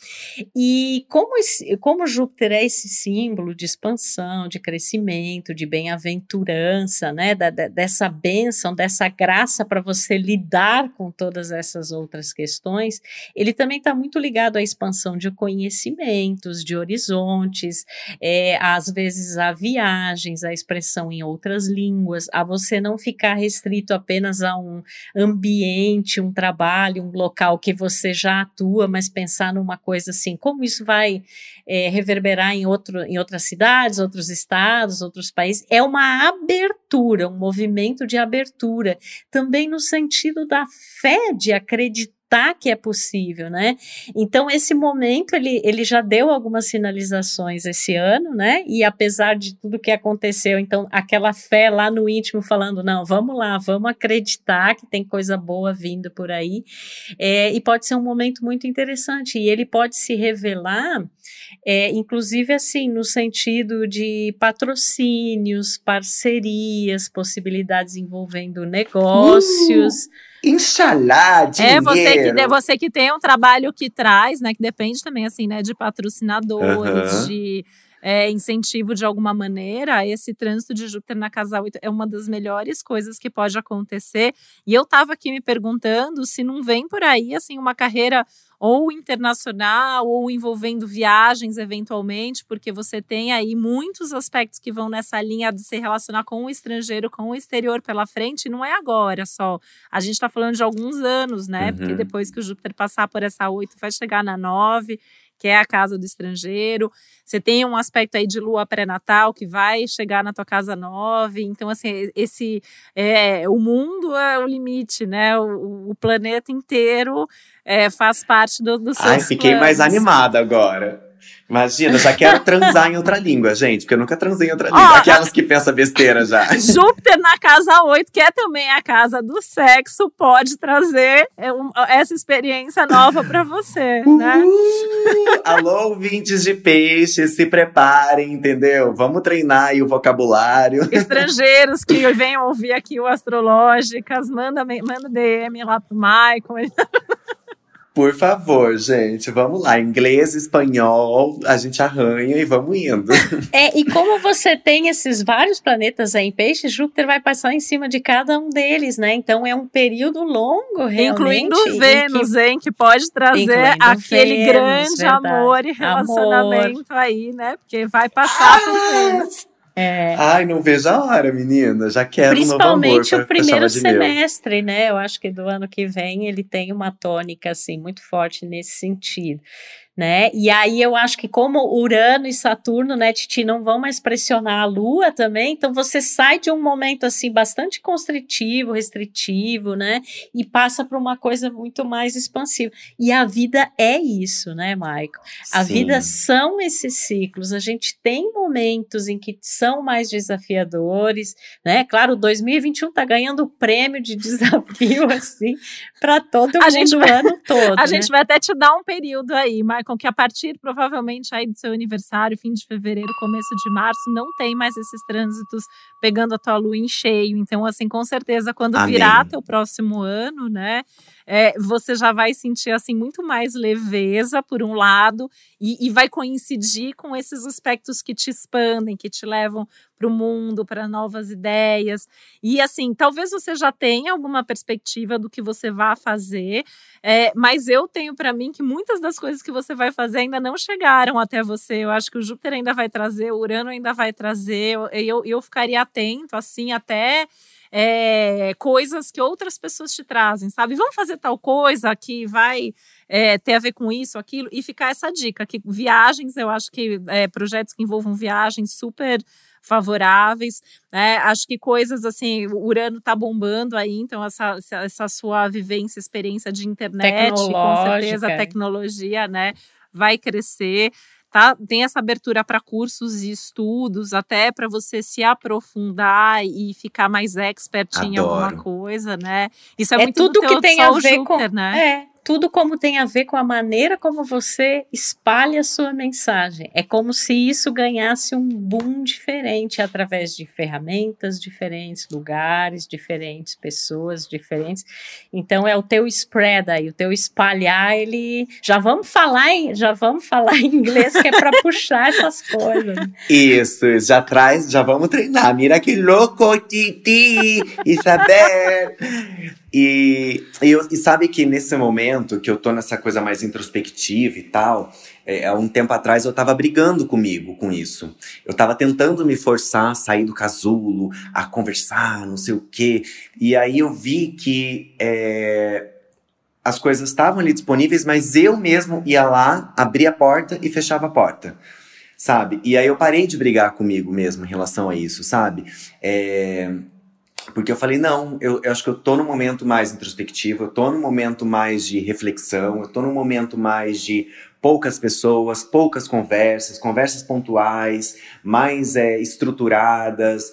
Speaker 2: E como, esse, como Júpiter é esse símbolo de expansão, de crescimento, de bem-aventurança, né? Da, da, dessa bênção, dessa graça para você lidar com todas essas outras questões, ele também está muito ligado à expansão de conhecimentos, de horizontes, é, às vezes a viagens, a expressão em outras línguas, a você não ficar restrito apenas a um ambiente, um trabalho, um local que você já atua, mas pensar numa coisa assim, como isso vai é, reverberar em, outro, em outras cidades, outros estados, outros países, é uma abertura, um movimento de abertura, também no sentido da fé, de acreditar acreditar que é possível, né? Então, esse momento, ele, ele já deu algumas sinalizações esse ano, né? E apesar de tudo que aconteceu, então, aquela fé lá no íntimo falando, não, vamos lá, vamos acreditar que tem coisa boa vindo por aí, é, e pode ser um momento muito interessante, e ele pode se revelar, é, inclusive, assim, no sentido de patrocínios, parcerias, possibilidades envolvendo negócios, uh!
Speaker 3: Inxalá, dinheiro.
Speaker 1: É você que, você que tem um trabalho que traz, né? Que depende também, assim, né? De patrocinadores, uhum. de é, incentivo de alguma maneira. Esse trânsito de Júpiter na casa 8 é uma das melhores coisas que pode acontecer. E eu estava aqui me perguntando se não vem por aí, assim, uma carreira ou internacional ou envolvendo viagens eventualmente, porque você tem aí muitos aspectos que vão nessa linha de se relacionar com o estrangeiro, com o exterior pela frente, e não é agora só. A gente está falando de alguns anos, né? Uhum. Porque depois que o Júpiter passar por essa oito, vai chegar na nove que é a casa do estrangeiro. Você tem um aspecto aí de lua pré-natal que vai chegar na tua casa nove. Então, assim, esse é, o mundo é o limite, né? O, o planeta inteiro é, faz parte do, do seu. Ai,
Speaker 3: fiquei planos. mais animada agora. Imagina, já quero transar em outra língua, gente, porque eu nunca transei em outra língua. Aquelas que pensam besteira já.
Speaker 1: Júpiter na casa 8, que é também a casa do sexo, pode trazer é, essa experiência nova para você, né?
Speaker 3: Uh, alô, ouvintes de peixe, se preparem, entendeu? Vamos treinar aí o vocabulário.
Speaker 1: Estrangeiros que venham ouvir aqui o Astrológicas, manda, manda DM lá pro Michael.
Speaker 3: Por favor, gente, vamos lá. Inglês, espanhol, a gente arranha e vamos indo. (laughs)
Speaker 2: É, e como você tem esses vários planetas aí em peixe, Júpiter vai passar em cima de cada um deles, né? Então é um período longo, realmente.
Speaker 1: Incluindo Vênus, que, hein? Que pode trazer aquele Vênus, grande verdade. amor e relacionamento amor. aí, né? Porque vai passar ah, por Vênus.
Speaker 3: É, Ai, não vejo a hora, menina. Já quero
Speaker 2: Principalmente
Speaker 3: um novo
Speaker 2: amor o primeiro semestre, né? Eu acho que do ano que vem ele tem uma tônica assim muito forte nesse sentido né? E aí eu acho que como Urano e Saturno, né, Titi, não vão mais pressionar a Lua também, então você sai de um momento assim bastante constritivo, restritivo, né? E passa para uma coisa muito mais expansiva. E a vida é isso, né, Maico? A Sim. vida são esses ciclos. A gente tem momentos em que são mais desafiadores, né? Claro, 2021 está ganhando o prêmio de (laughs) desafio assim para todo a mundo (laughs) gente vai, o ano todo.
Speaker 1: A
Speaker 2: né?
Speaker 1: gente vai até te dar um período aí, Michael com que a partir provavelmente aí do seu aniversário, fim de fevereiro, começo de março, não tem mais esses trânsitos pegando a tua lua em cheio. Então, assim, com certeza, quando Amém. virar teu próximo ano, né, é, você já vai sentir assim muito mais leveza por um lado e, e vai coincidir com esses aspectos que te expandem, que te levam para o mundo, para novas ideias. E assim, talvez você já tenha alguma perspectiva do que você vai fazer, é, mas eu tenho para mim que muitas das coisas que você vai fazer ainda não chegaram até você. Eu acho que o Júpiter ainda vai trazer, o Urano ainda vai trazer. Eu, eu, eu ficaria atento, assim, até é, coisas que outras pessoas te trazem, sabe? Vamos fazer tal coisa que vai é, ter a ver com isso, aquilo, e ficar essa dica, que viagens, eu acho que é, projetos que envolvam viagens super favoráveis, né? Acho que coisas assim, o Urano tá bombando aí, então essa, essa sua vivência, experiência de internet, com certeza a tecnologia, né, vai crescer. Tá, tem essa abertura para cursos e estudos, até para você se aprofundar e ficar mais expert Adoro. em alguma coisa, né?
Speaker 2: Isso é, é muito tudo que tem a ver Júpiter, com, né? É, tudo como tem a ver com a maneira como você espalha a sua mensagem. É como se isso ganhasse um boom diferente através de ferramentas diferentes, lugares diferentes, pessoas diferentes. Então é o teu spread aí, o teu espalhar, ele já vamos falar em, já vamos falar em inglês que é para (laughs) puxar essas coisas.
Speaker 3: Isso, já traz, já vamos treinar. Mira que louco, Titi, Isabel. E, e, e, sabe que nesse momento que eu tô nessa coisa mais introspectiva e tal, é, há um tempo atrás eu tava brigando comigo com isso. Eu tava tentando me forçar a sair do casulo, a conversar, não sei o quê. E aí eu vi que é, as coisas estavam ali disponíveis, mas eu mesmo ia lá, abria a porta e fechava a porta sabe? E aí eu parei de brigar comigo mesmo em relação a isso, sabe? É, porque eu falei, não, eu, eu, acho que eu tô num momento mais introspectivo, eu tô num momento mais de reflexão, eu tô num momento mais de poucas pessoas, poucas conversas, conversas pontuais, mais é, estruturadas.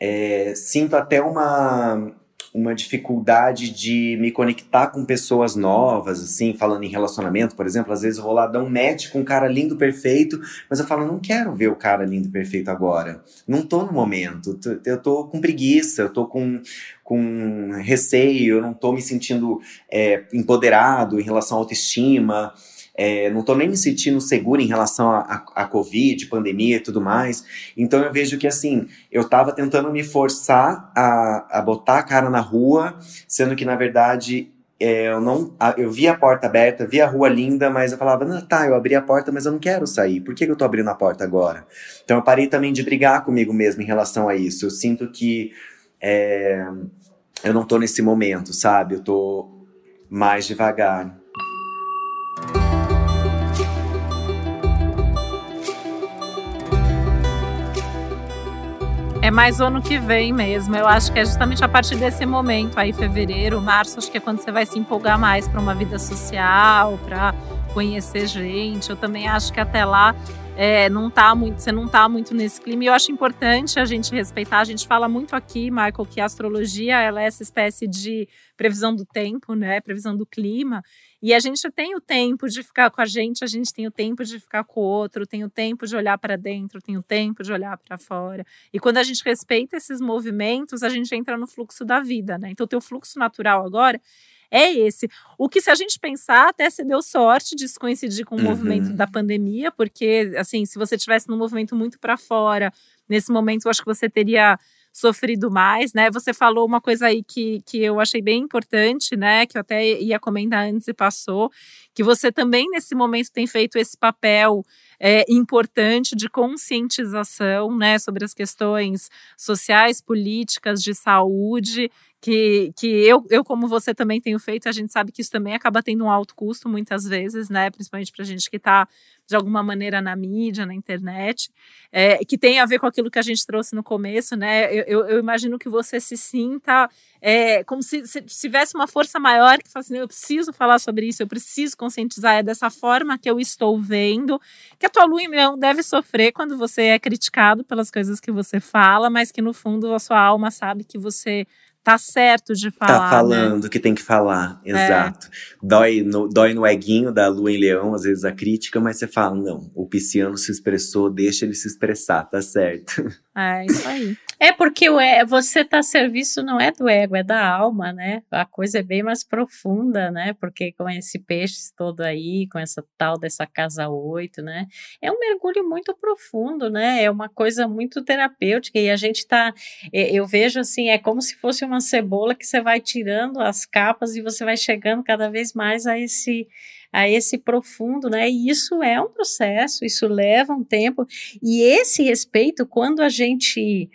Speaker 3: É, sinto até uma, uma dificuldade de me conectar com pessoas novas, assim, falando em relacionamento, por exemplo. Às vezes eu vou lá dar um match com um cara lindo, perfeito, mas eu falo, não quero ver o cara lindo, perfeito agora. Não tô no momento. Eu tô com preguiça, eu tô com, com receio, eu não tô me sentindo é, empoderado em relação à autoestima. É, não estou nem me sentindo seguro em relação à Covid, pandemia e tudo mais. Então eu vejo que assim, eu estava tentando me forçar a, a botar a cara na rua, sendo que na verdade é, eu não eu vi a porta aberta, vi a rua linda, mas eu falava, não, tá, eu abri a porta, mas eu não quero sair. Por que, que eu tô abrindo a porta agora? Então eu parei também de brigar comigo mesmo em relação a isso. Eu sinto que é, eu não tô nesse momento, sabe? Eu tô mais devagar.
Speaker 1: É mais o ano que vem mesmo. Eu acho que é justamente a partir desse momento aí, fevereiro, março, acho que é quando você vai se empolgar mais para uma vida social, para conhecer gente. Eu também acho que até lá é, não tá muito, você não tá muito nesse clima. E eu acho importante a gente respeitar. A gente fala muito aqui, Michael, que a astrologia ela é essa espécie de previsão do tempo, né? Previsão do clima. E a gente tem o tempo de ficar com a gente, a gente tem o tempo de ficar com o outro, tem o tempo de olhar para dentro, tem o tempo de olhar para fora. E quando a gente respeita esses movimentos, a gente entra no fluxo da vida, né? Então, o teu fluxo natural agora é esse. O que, se a gente pensar, até você deu sorte de se coincidir com o uhum. movimento da pandemia, porque, assim, se você tivesse num movimento muito para fora, nesse momento, eu acho que você teria sofrido mais, né? Você falou uma coisa aí que, que eu achei bem importante, né? Que eu até ia comentar antes e passou, que você também nesse momento tem feito esse papel é, importante de conscientização, né? Sobre as questões sociais, políticas, de saúde que, que eu, eu, como você também tenho feito, a gente sabe que isso também acaba tendo um alto custo muitas vezes, né? Principalmente para gente que está de alguma maneira na mídia, na internet, é, que tem a ver com aquilo que a gente trouxe no começo, né? Eu, eu, eu imagino que você se sinta é, como se, se, tivesse uma força maior que fala assim, eu preciso falar sobre isso, eu preciso conscientizar, é dessa forma que eu estou vendo, que a tua lua em leão deve sofrer quando você é criticado pelas coisas que você fala, mas que no fundo a sua alma sabe que você tá certo de tá falar.
Speaker 3: Tá falando né? que tem que falar, é. exato. É. Dói, no, dói no eguinho da lua em leão, às vezes a crítica, mas você fala, não, o pisciano se expressou, deixa ele se expressar, tá certo.
Speaker 1: É isso aí.
Speaker 2: É porque o é, você tá a serviço não é do ego, é da alma, né? A coisa é bem mais profunda, né? Porque com esse peixe todo aí, com essa tal dessa casa oito, né? É um mergulho muito profundo, né? É uma coisa muito terapêutica e a gente tá, eu vejo assim, é como se fosse uma cebola que você vai tirando as capas e você vai chegando cada vez mais a esse a esse profundo, né? E isso é um processo, isso leva um tempo. E esse respeito, quando a gente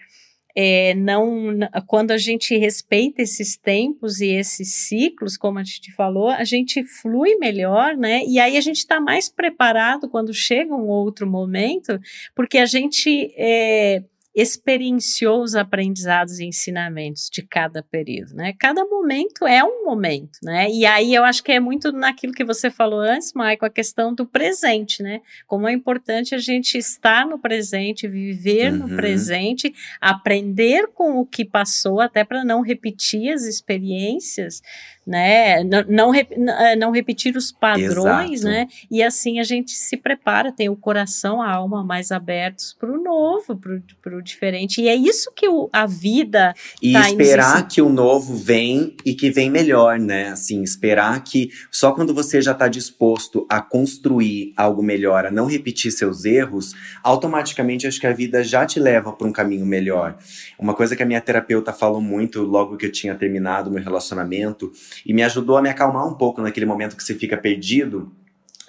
Speaker 2: é, não, quando a gente respeita esses tempos e esses ciclos, como a gente falou, a gente flui melhor, né? E aí a gente está mais preparado quando chega um outro momento, porque a gente é, experienciou os aprendizados e ensinamentos de cada período, né? Cada momento é um momento, né? E aí eu acho que é muito naquilo que você falou antes, Maicon, a questão do presente, né? Como é importante a gente estar no presente, viver uhum. no presente, aprender com o que passou, até para não repetir as experiências, né? Não, não, eh, não repetir os padrões, Exato. né? E assim a gente se prepara, tem o coração, a alma mais abertos para o novo, para o diferente. E é isso que o, a vida.
Speaker 3: E tá esperar que o novo vem e que vem melhor, né? Assim, esperar que só quando você já está disposto a construir algo melhor, a não repetir seus erros, automaticamente acho que a vida já te leva para um caminho melhor. Uma coisa que a minha terapeuta falou muito logo que eu tinha terminado meu relacionamento e me ajudou a me acalmar um pouco naquele momento que você fica perdido.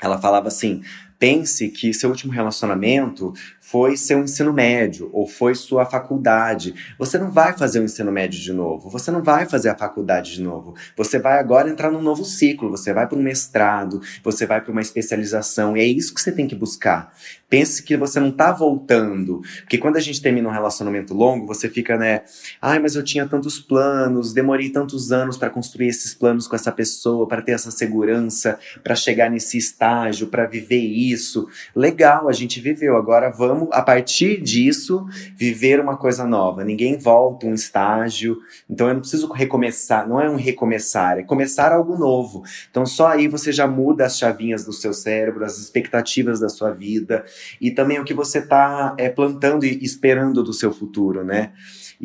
Speaker 3: Ela falava assim: pense que seu último relacionamento foi seu ensino médio ou foi sua faculdade. Você não vai fazer o ensino médio de novo, você não vai fazer a faculdade de novo. Você vai agora entrar num novo ciclo, você vai para um mestrado, você vai para uma especialização, e é isso que você tem que buscar. Pense que você não está voltando, porque quando a gente termina um relacionamento longo, você fica, né, ai, mas eu tinha tantos planos, demorei tantos anos para construir esses planos com essa pessoa, para ter essa segurança, para chegar nesse estágio, para viver isso. Legal, a gente viveu, agora vamos vamos, a partir disso, viver uma coisa nova. Ninguém volta um estágio. Então eu não preciso recomeçar, não é um recomeçar, é começar algo novo. Então só aí você já muda as chavinhas do seu cérebro, as expectativas da sua vida e também o que você está é, plantando e esperando do seu futuro, né?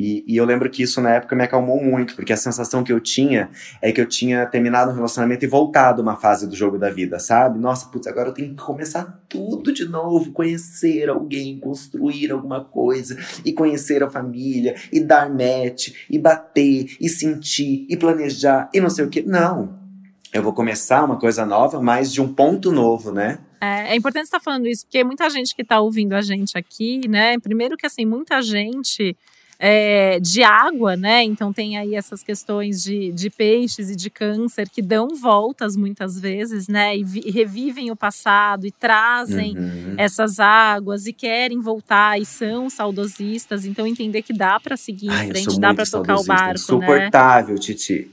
Speaker 3: E, e, eu lembro que isso na época me acalmou muito, porque a sensação que eu tinha é que eu tinha terminado um relacionamento e voltado uma fase do jogo da vida, sabe? Nossa, putz, agora eu tenho que começar tudo de novo, conhecer alguém, construir alguma coisa, e conhecer a família, e dar match, e bater, e sentir, e planejar, e não sei o que. Não. Eu vou começar uma coisa nova, mas de um ponto novo, né?
Speaker 1: É, é importante estar falando isso, porque muita gente que está ouvindo a gente aqui, né? Primeiro que assim, muita gente é, de água, né? Então tem aí essas questões de, de peixes e de câncer que dão voltas muitas vezes, né? E, vi, revivem o passado e trazem uhum. essas águas e querem voltar e são saudosistas. Então entender que dá para seguir Ai, em frente, dá para tocar o barco,
Speaker 3: Insuportável, né? Titi.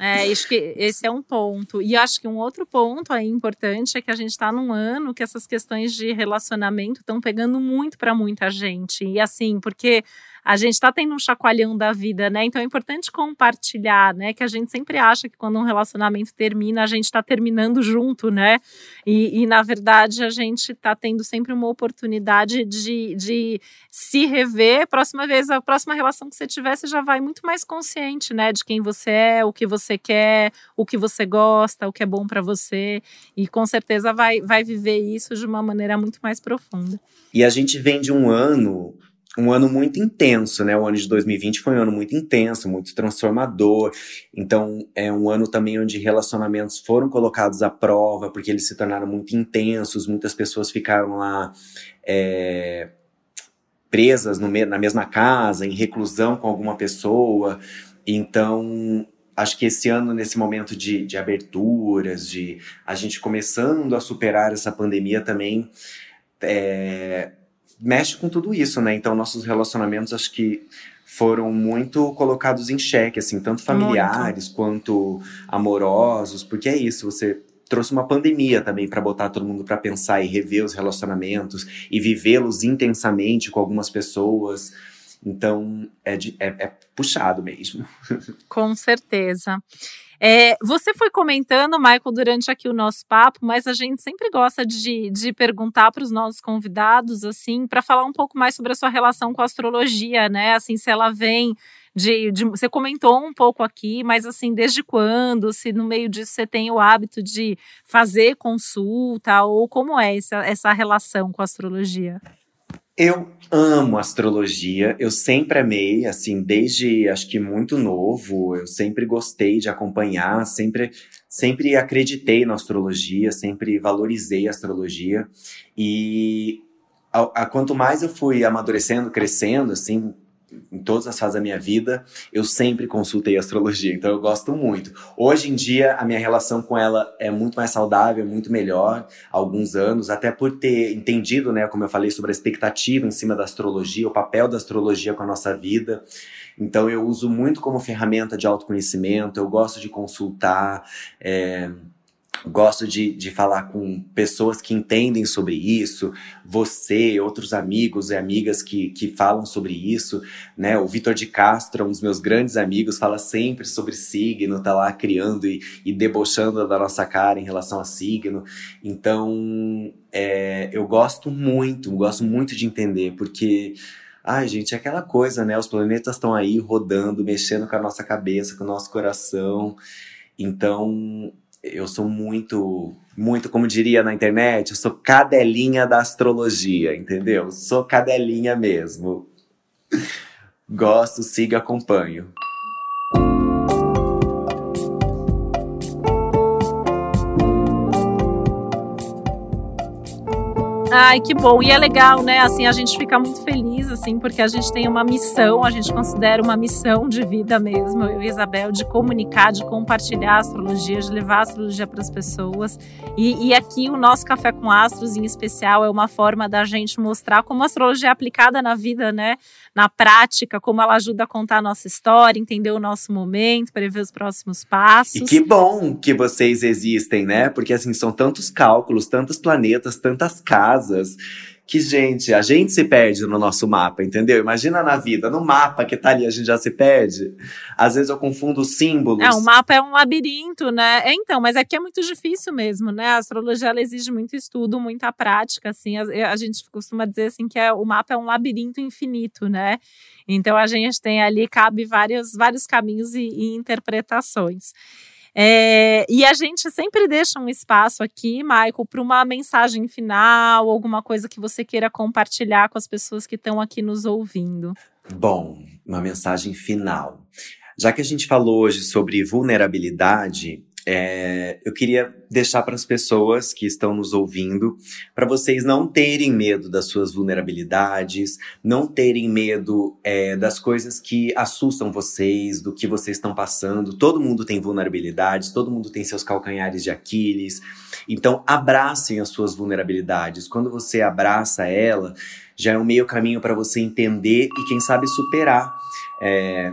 Speaker 1: É, acho que esse é um ponto. E acho que um outro ponto aí importante é que a gente está num ano que essas questões de relacionamento estão pegando muito para muita gente. E assim, porque a gente está tendo um chacoalhão da vida, né? Então é importante compartilhar, né? Que a gente sempre acha que quando um relacionamento termina, a gente está terminando junto, né? E, e, na verdade a gente está tendo sempre uma oportunidade de, de se rever. Próxima vez, a próxima relação que você tiver, você já vai muito mais consciente, né? De quem você é, o que você quer, o que você gosta, o que é bom para você. E com certeza vai, vai viver isso de uma maneira muito mais profunda.
Speaker 3: E a gente vem de um ano um ano muito intenso, né? O ano de 2020 foi um ano muito intenso, muito transformador. Então, é um ano também onde relacionamentos foram colocados à prova, porque eles se tornaram muito intensos, muitas pessoas ficaram lá. É, presas no, na mesma casa, em reclusão com alguma pessoa. Então, acho que esse ano, nesse momento de, de aberturas, de a gente começando a superar essa pandemia também, é, mexe com tudo isso, né? Então, nossos relacionamentos, acho que foram muito colocados em xeque, assim, tanto familiares muito. quanto amorosos, porque é isso, você trouxe uma pandemia também para botar todo mundo para pensar e rever os relacionamentos e vivê-los intensamente com algumas pessoas. Então, é, de, é, é puxado mesmo. (laughs)
Speaker 1: Com certeza. É, você foi comentando, Michael, durante aqui o nosso papo, mas a gente sempre gosta de, de perguntar para os nossos convidados, assim, para falar um pouco mais sobre a sua relação com a astrologia, né? Assim, se ela vem de, de, você comentou um pouco aqui, mas assim, desde quando? Se no meio disso você tem o hábito de fazer consulta, ou como é essa, essa relação com a astrologia?
Speaker 3: Eu amo astrologia, eu sempre amei, assim, desde acho que muito novo, eu sempre gostei de acompanhar, sempre, sempre acreditei na astrologia, sempre valorizei a astrologia. E a, a, quanto mais eu fui amadurecendo, crescendo, assim, em todas as fases da minha vida, eu sempre consultei astrologia, então eu gosto muito. Hoje em dia, a minha relação com ela é muito mais saudável, muito melhor, há alguns anos, até por ter entendido, né, como eu falei, sobre a expectativa em cima da astrologia, o papel da astrologia com a nossa vida. Então eu uso muito como ferramenta de autoconhecimento, eu gosto de consultar. É Gosto de, de falar com pessoas que entendem sobre isso, você, outros amigos e amigas que, que falam sobre isso, né? O Vitor de Castro, um dos meus grandes amigos, fala sempre sobre signo, tá lá criando e, e debochando da nossa cara em relação a signo. Então, é, eu gosto muito, gosto muito de entender, porque Ai, gente, é aquela coisa, né? Os planetas estão aí rodando, mexendo com a nossa cabeça, com o nosso coração. Então, eu sou muito, muito, como diria na internet, eu sou cadelinha da astrologia, entendeu? Sou cadelinha mesmo. Gosto, sigo, acompanho.
Speaker 1: Ai, que bom. E é legal, né? Assim, a gente fica muito feliz, assim, porque a gente tem uma missão, a gente considera uma missão de vida mesmo, eu e Isabel, de comunicar, de compartilhar a astrologia, de levar a astrologia para as pessoas. E, e, aqui o nosso Café com Astros, em especial, é uma forma da gente mostrar como a astrologia é aplicada na vida, né? Na prática, como ela ajuda a contar a nossa história, entender o nosso momento, prever os próximos passos.
Speaker 3: E que bom que vocês existem, né? Porque, assim, são tantos cálculos, tantos planetas, tantas casas casas que, gente, a gente se perde no nosso mapa, entendeu? Imagina na vida, no mapa que tá ali, a gente já se perde. Às vezes eu confundo símbolos.
Speaker 1: É, o mapa é um labirinto, né? É, então, mas aqui é muito difícil mesmo, né? A astrologia, ela exige muito estudo, muita prática, assim. A, a gente costuma dizer, assim, que é, o mapa é um labirinto infinito, né? Então, a gente tem ali, cabe vários, vários caminhos e, e interpretações. É, e a gente sempre deixa um espaço aqui, Michael, para uma mensagem final, alguma coisa que você queira compartilhar com as pessoas que estão aqui nos ouvindo.
Speaker 3: Bom, uma mensagem final. Já que a gente falou hoje sobre vulnerabilidade, é, eu queria deixar para as pessoas que estão nos ouvindo, para vocês não terem medo das suas vulnerabilidades, não terem medo é, das coisas que assustam vocês, do que vocês estão passando. Todo mundo tem vulnerabilidades, todo mundo tem seus calcanhares de Aquiles. Então, abracem as suas vulnerabilidades. Quando você abraça ela, já é um meio caminho para você entender e, quem sabe, superar. É,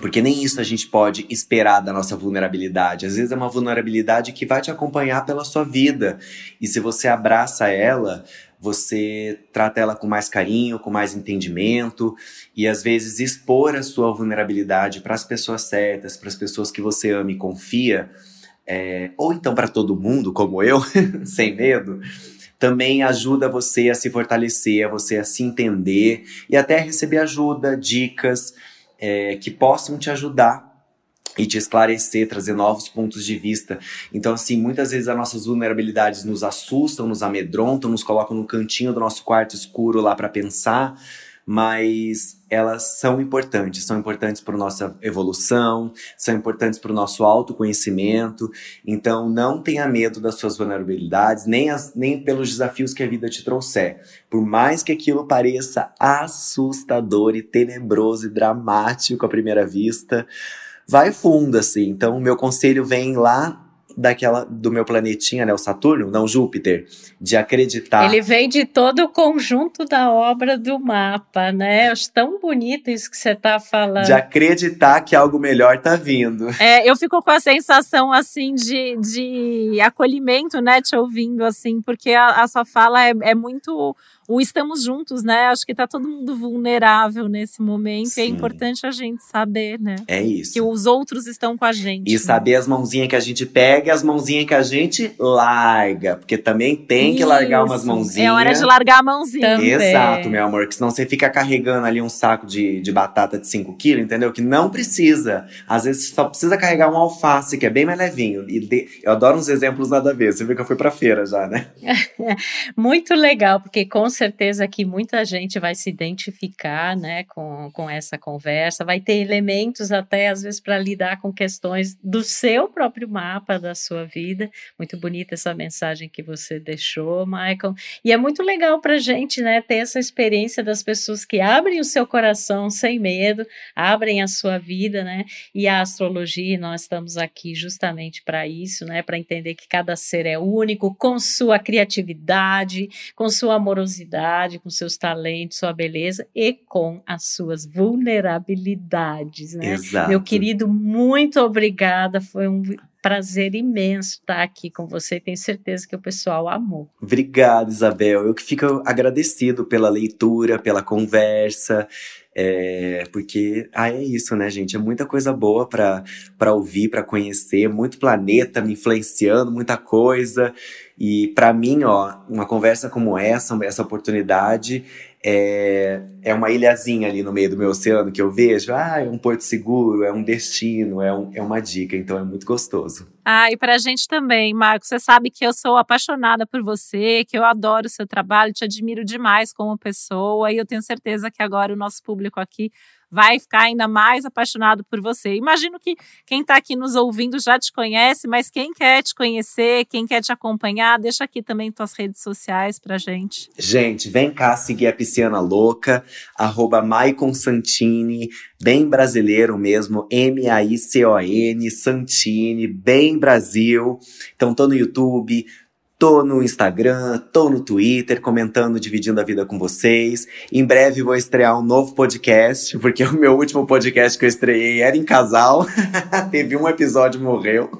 Speaker 3: porque nem isso a gente pode esperar da nossa vulnerabilidade. Às vezes é uma vulnerabilidade que vai te acompanhar pela sua vida. E se você abraça ela, você trata ela com mais carinho, com mais entendimento e às vezes expor a sua vulnerabilidade para as pessoas certas, para as pessoas que você ama e confia, é, ou então para todo mundo, como eu, (laughs) sem medo, também ajuda você a se fortalecer, a você a se entender e até receber ajuda, dicas é, que possam te ajudar e te esclarecer, trazer novos pontos de vista. Então, assim, muitas vezes as nossas vulnerabilidades nos assustam, nos amedrontam, nos colocam no cantinho do nosso quarto escuro lá para pensar, mas elas são importantes, são importantes para nossa evolução, são importantes para o nosso autoconhecimento. Então, não tenha medo das suas vulnerabilidades, nem, as, nem pelos desafios que a vida te trouxer. Por mais que aquilo pareça assustador e tenebroso e dramático à primeira vista, vai fundo, assim. Então, o meu conselho vem lá daquela do meu planetinha, né, o Saturno, não Júpiter, de acreditar.
Speaker 2: Ele vem de todo o conjunto da obra do mapa, né? Acho tão bonito isso que você está falando.
Speaker 3: De acreditar que algo melhor está vindo.
Speaker 1: É, eu fico com a sensação assim de, de acolhimento, né, te ouvindo assim, porque a, a sua fala é, é muito o estamos juntos, né? Acho que tá todo mundo vulnerável nesse momento.
Speaker 3: Sim.
Speaker 1: E é importante a gente saber, né?
Speaker 3: É isso.
Speaker 1: Que os outros estão com a gente.
Speaker 3: E
Speaker 1: né?
Speaker 3: saber as mãozinhas que a gente pega e as mãozinhas que a gente larga. Porque também tem que largar umas
Speaker 1: Isso.
Speaker 3: mãozinhas.
Speaker 1: É hora de largar a mãozinha.
Speaker 2: Também.
Speaker 3: Exato, meu amor. Que senão você fica carregando ali um saco de, de batata de 5 quilos, entendeu? Que não precisa. Às vezes só precisa carregar um alface, que é bem mais levinho. E de- eu adoro uns exemplos nada a ver. Você viu que eu fui pra feira já, né? (laughs)
Speaker 2: Muito legal, porque com certeza que muita gente vai se identificar né, com, com essa conversa, vai ter elementos até às vezes para lidar com questões do seu próprio mapa da sua vida. Muito bonita essa mensagem que você deixou, Michael. E é muito legal para a gente né, ter essa experiência das pessoas que abrem o seu coração sem medo, abrem a sua vida, né? E a astrologia, nós estamos aqui justamente para isso, né? Para entender que cada ser é único, com sua criatividade, com sua amorosidade, com seus talentos, sua beleza e com as suas vulnerabilidades, né?
Speaker 3: Exato.
Speaker 2: Meu querido, muito obrigada. Foi um prazer imenso estar aqui com você. Tenho certeza que o pessoal amou.
Speaker 3: Obrigado, Isabel. Eu que fico agradecido pela leitura, pela conversa. É, porque ah, é isso, né, gente? É muita coisa boa pra ouvir, pra conhecer, muito planeta me influenciando, muita coisa. E pra mim, ó, uma conversa como essa, essa oportunidade, é, é uma ilhazinha ali no meio do meu oceano que eu vejo. Ah, é um porto seguro, é um destino, é, um- é uma dica. Então é muito gostoso.
Speaker 1: Ah, e pra gente também, Marcos, você sabe que eu sou apaixonada por você, que eu adoro o seu trabalho, te admiro demais como pessoa, e eu tenho certeza que agora o nosso público aqui vai ficar ainda mais apaixonado por você. Imagino que quem está aqui nos ouvindo já te conhece, mas quem quer te conhecer, quem quer te acompanhar, deixa aqui também tuas redes sociais pra gente.
Speaker 3: Gente, vem cá seguir a Pisciana Louca, arroba Maicon Santini, bem brasileiro mesmo, M-A-I-C-O-N, Santini, bem Brasil. Então tô no YouTube, tô no Instagram, tô no Twitter, comentando, dividindo a vida com vocês. Em breve vou estrear um novo podcast, porque (laughs) o meu último podcast que eu estreiei era em casal. (laughs) Teve um episódio morreu.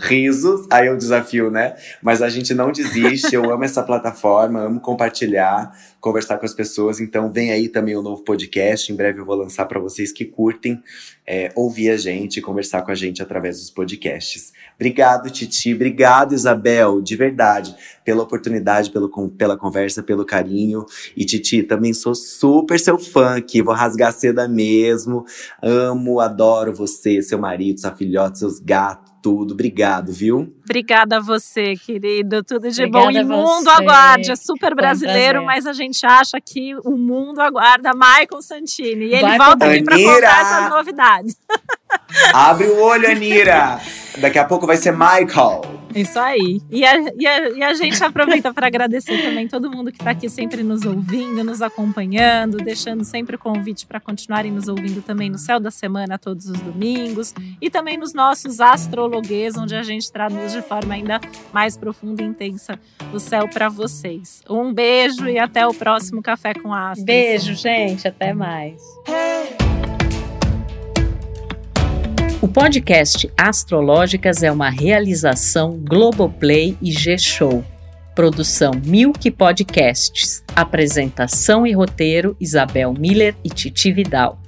Speaker 3: Risos, aí o desafio, né? Mas a gente não desiste, eu amo essa plataforma, amo compartilhar, conversar com as pessoas. Então vem aí também o novo podcast. Em breve eu vou lançar para vocês que curtem é, ouvir a gente, conversar com a gente através dos podcasts. Obrigado, Titi. Obrigado, Isabel, de verdade, pela oportunidade, pelo, pela conversa, pelo carinho. E, Titi, também sou super seu fã aqui, vou rasgar seda mesmo. Amo, adoro você, seu marido, sua filhote, seus gatos, tudo. Obrigado, viu?
Speaker 1: Obrigada a você, querido. Tudo de
Speaker 2: Obrigada
Speaker 1: bom. E mundo aguarde. É super
Speaker 2: um
Speaker 1: brasileiro,
Speaker 2: prazer.
Speaker 1: mas a gente acha que o mundo aguarda Michael Santini. E ele
Speaker 2: Vai
Speaker 1: volta aqui para contar essas novidades. (laughs)
Speaker 3: Abre o olho, Anira! Daqui a pouco vai ser Michael.
Speaker 1: Isso aí. E a, e a, e a gente aproveita para agradecer também todo mundo que está aqui sempre nos ouvindo, nos acompanhando, deixando sempre o convite para continuarem nos ouvindo também no Céu da Semana todos os domingos e também nos nossos astrologuês, onde a gente traduz de forma ainda mais profunda e intensa o céu para vocês. Um beijo e até o próximo Café com Astros.
Speaker 2: Beijo, gente. Até mais. O podcast Astrológicas é uma realização Globoplay e G-Show. Produção Milk Podcasts. Apresentação e roteiro Isabel Miller e Titi Vidal.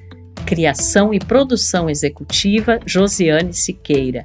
Speaker 2: Criação e produção executiva Josiane Siqueira.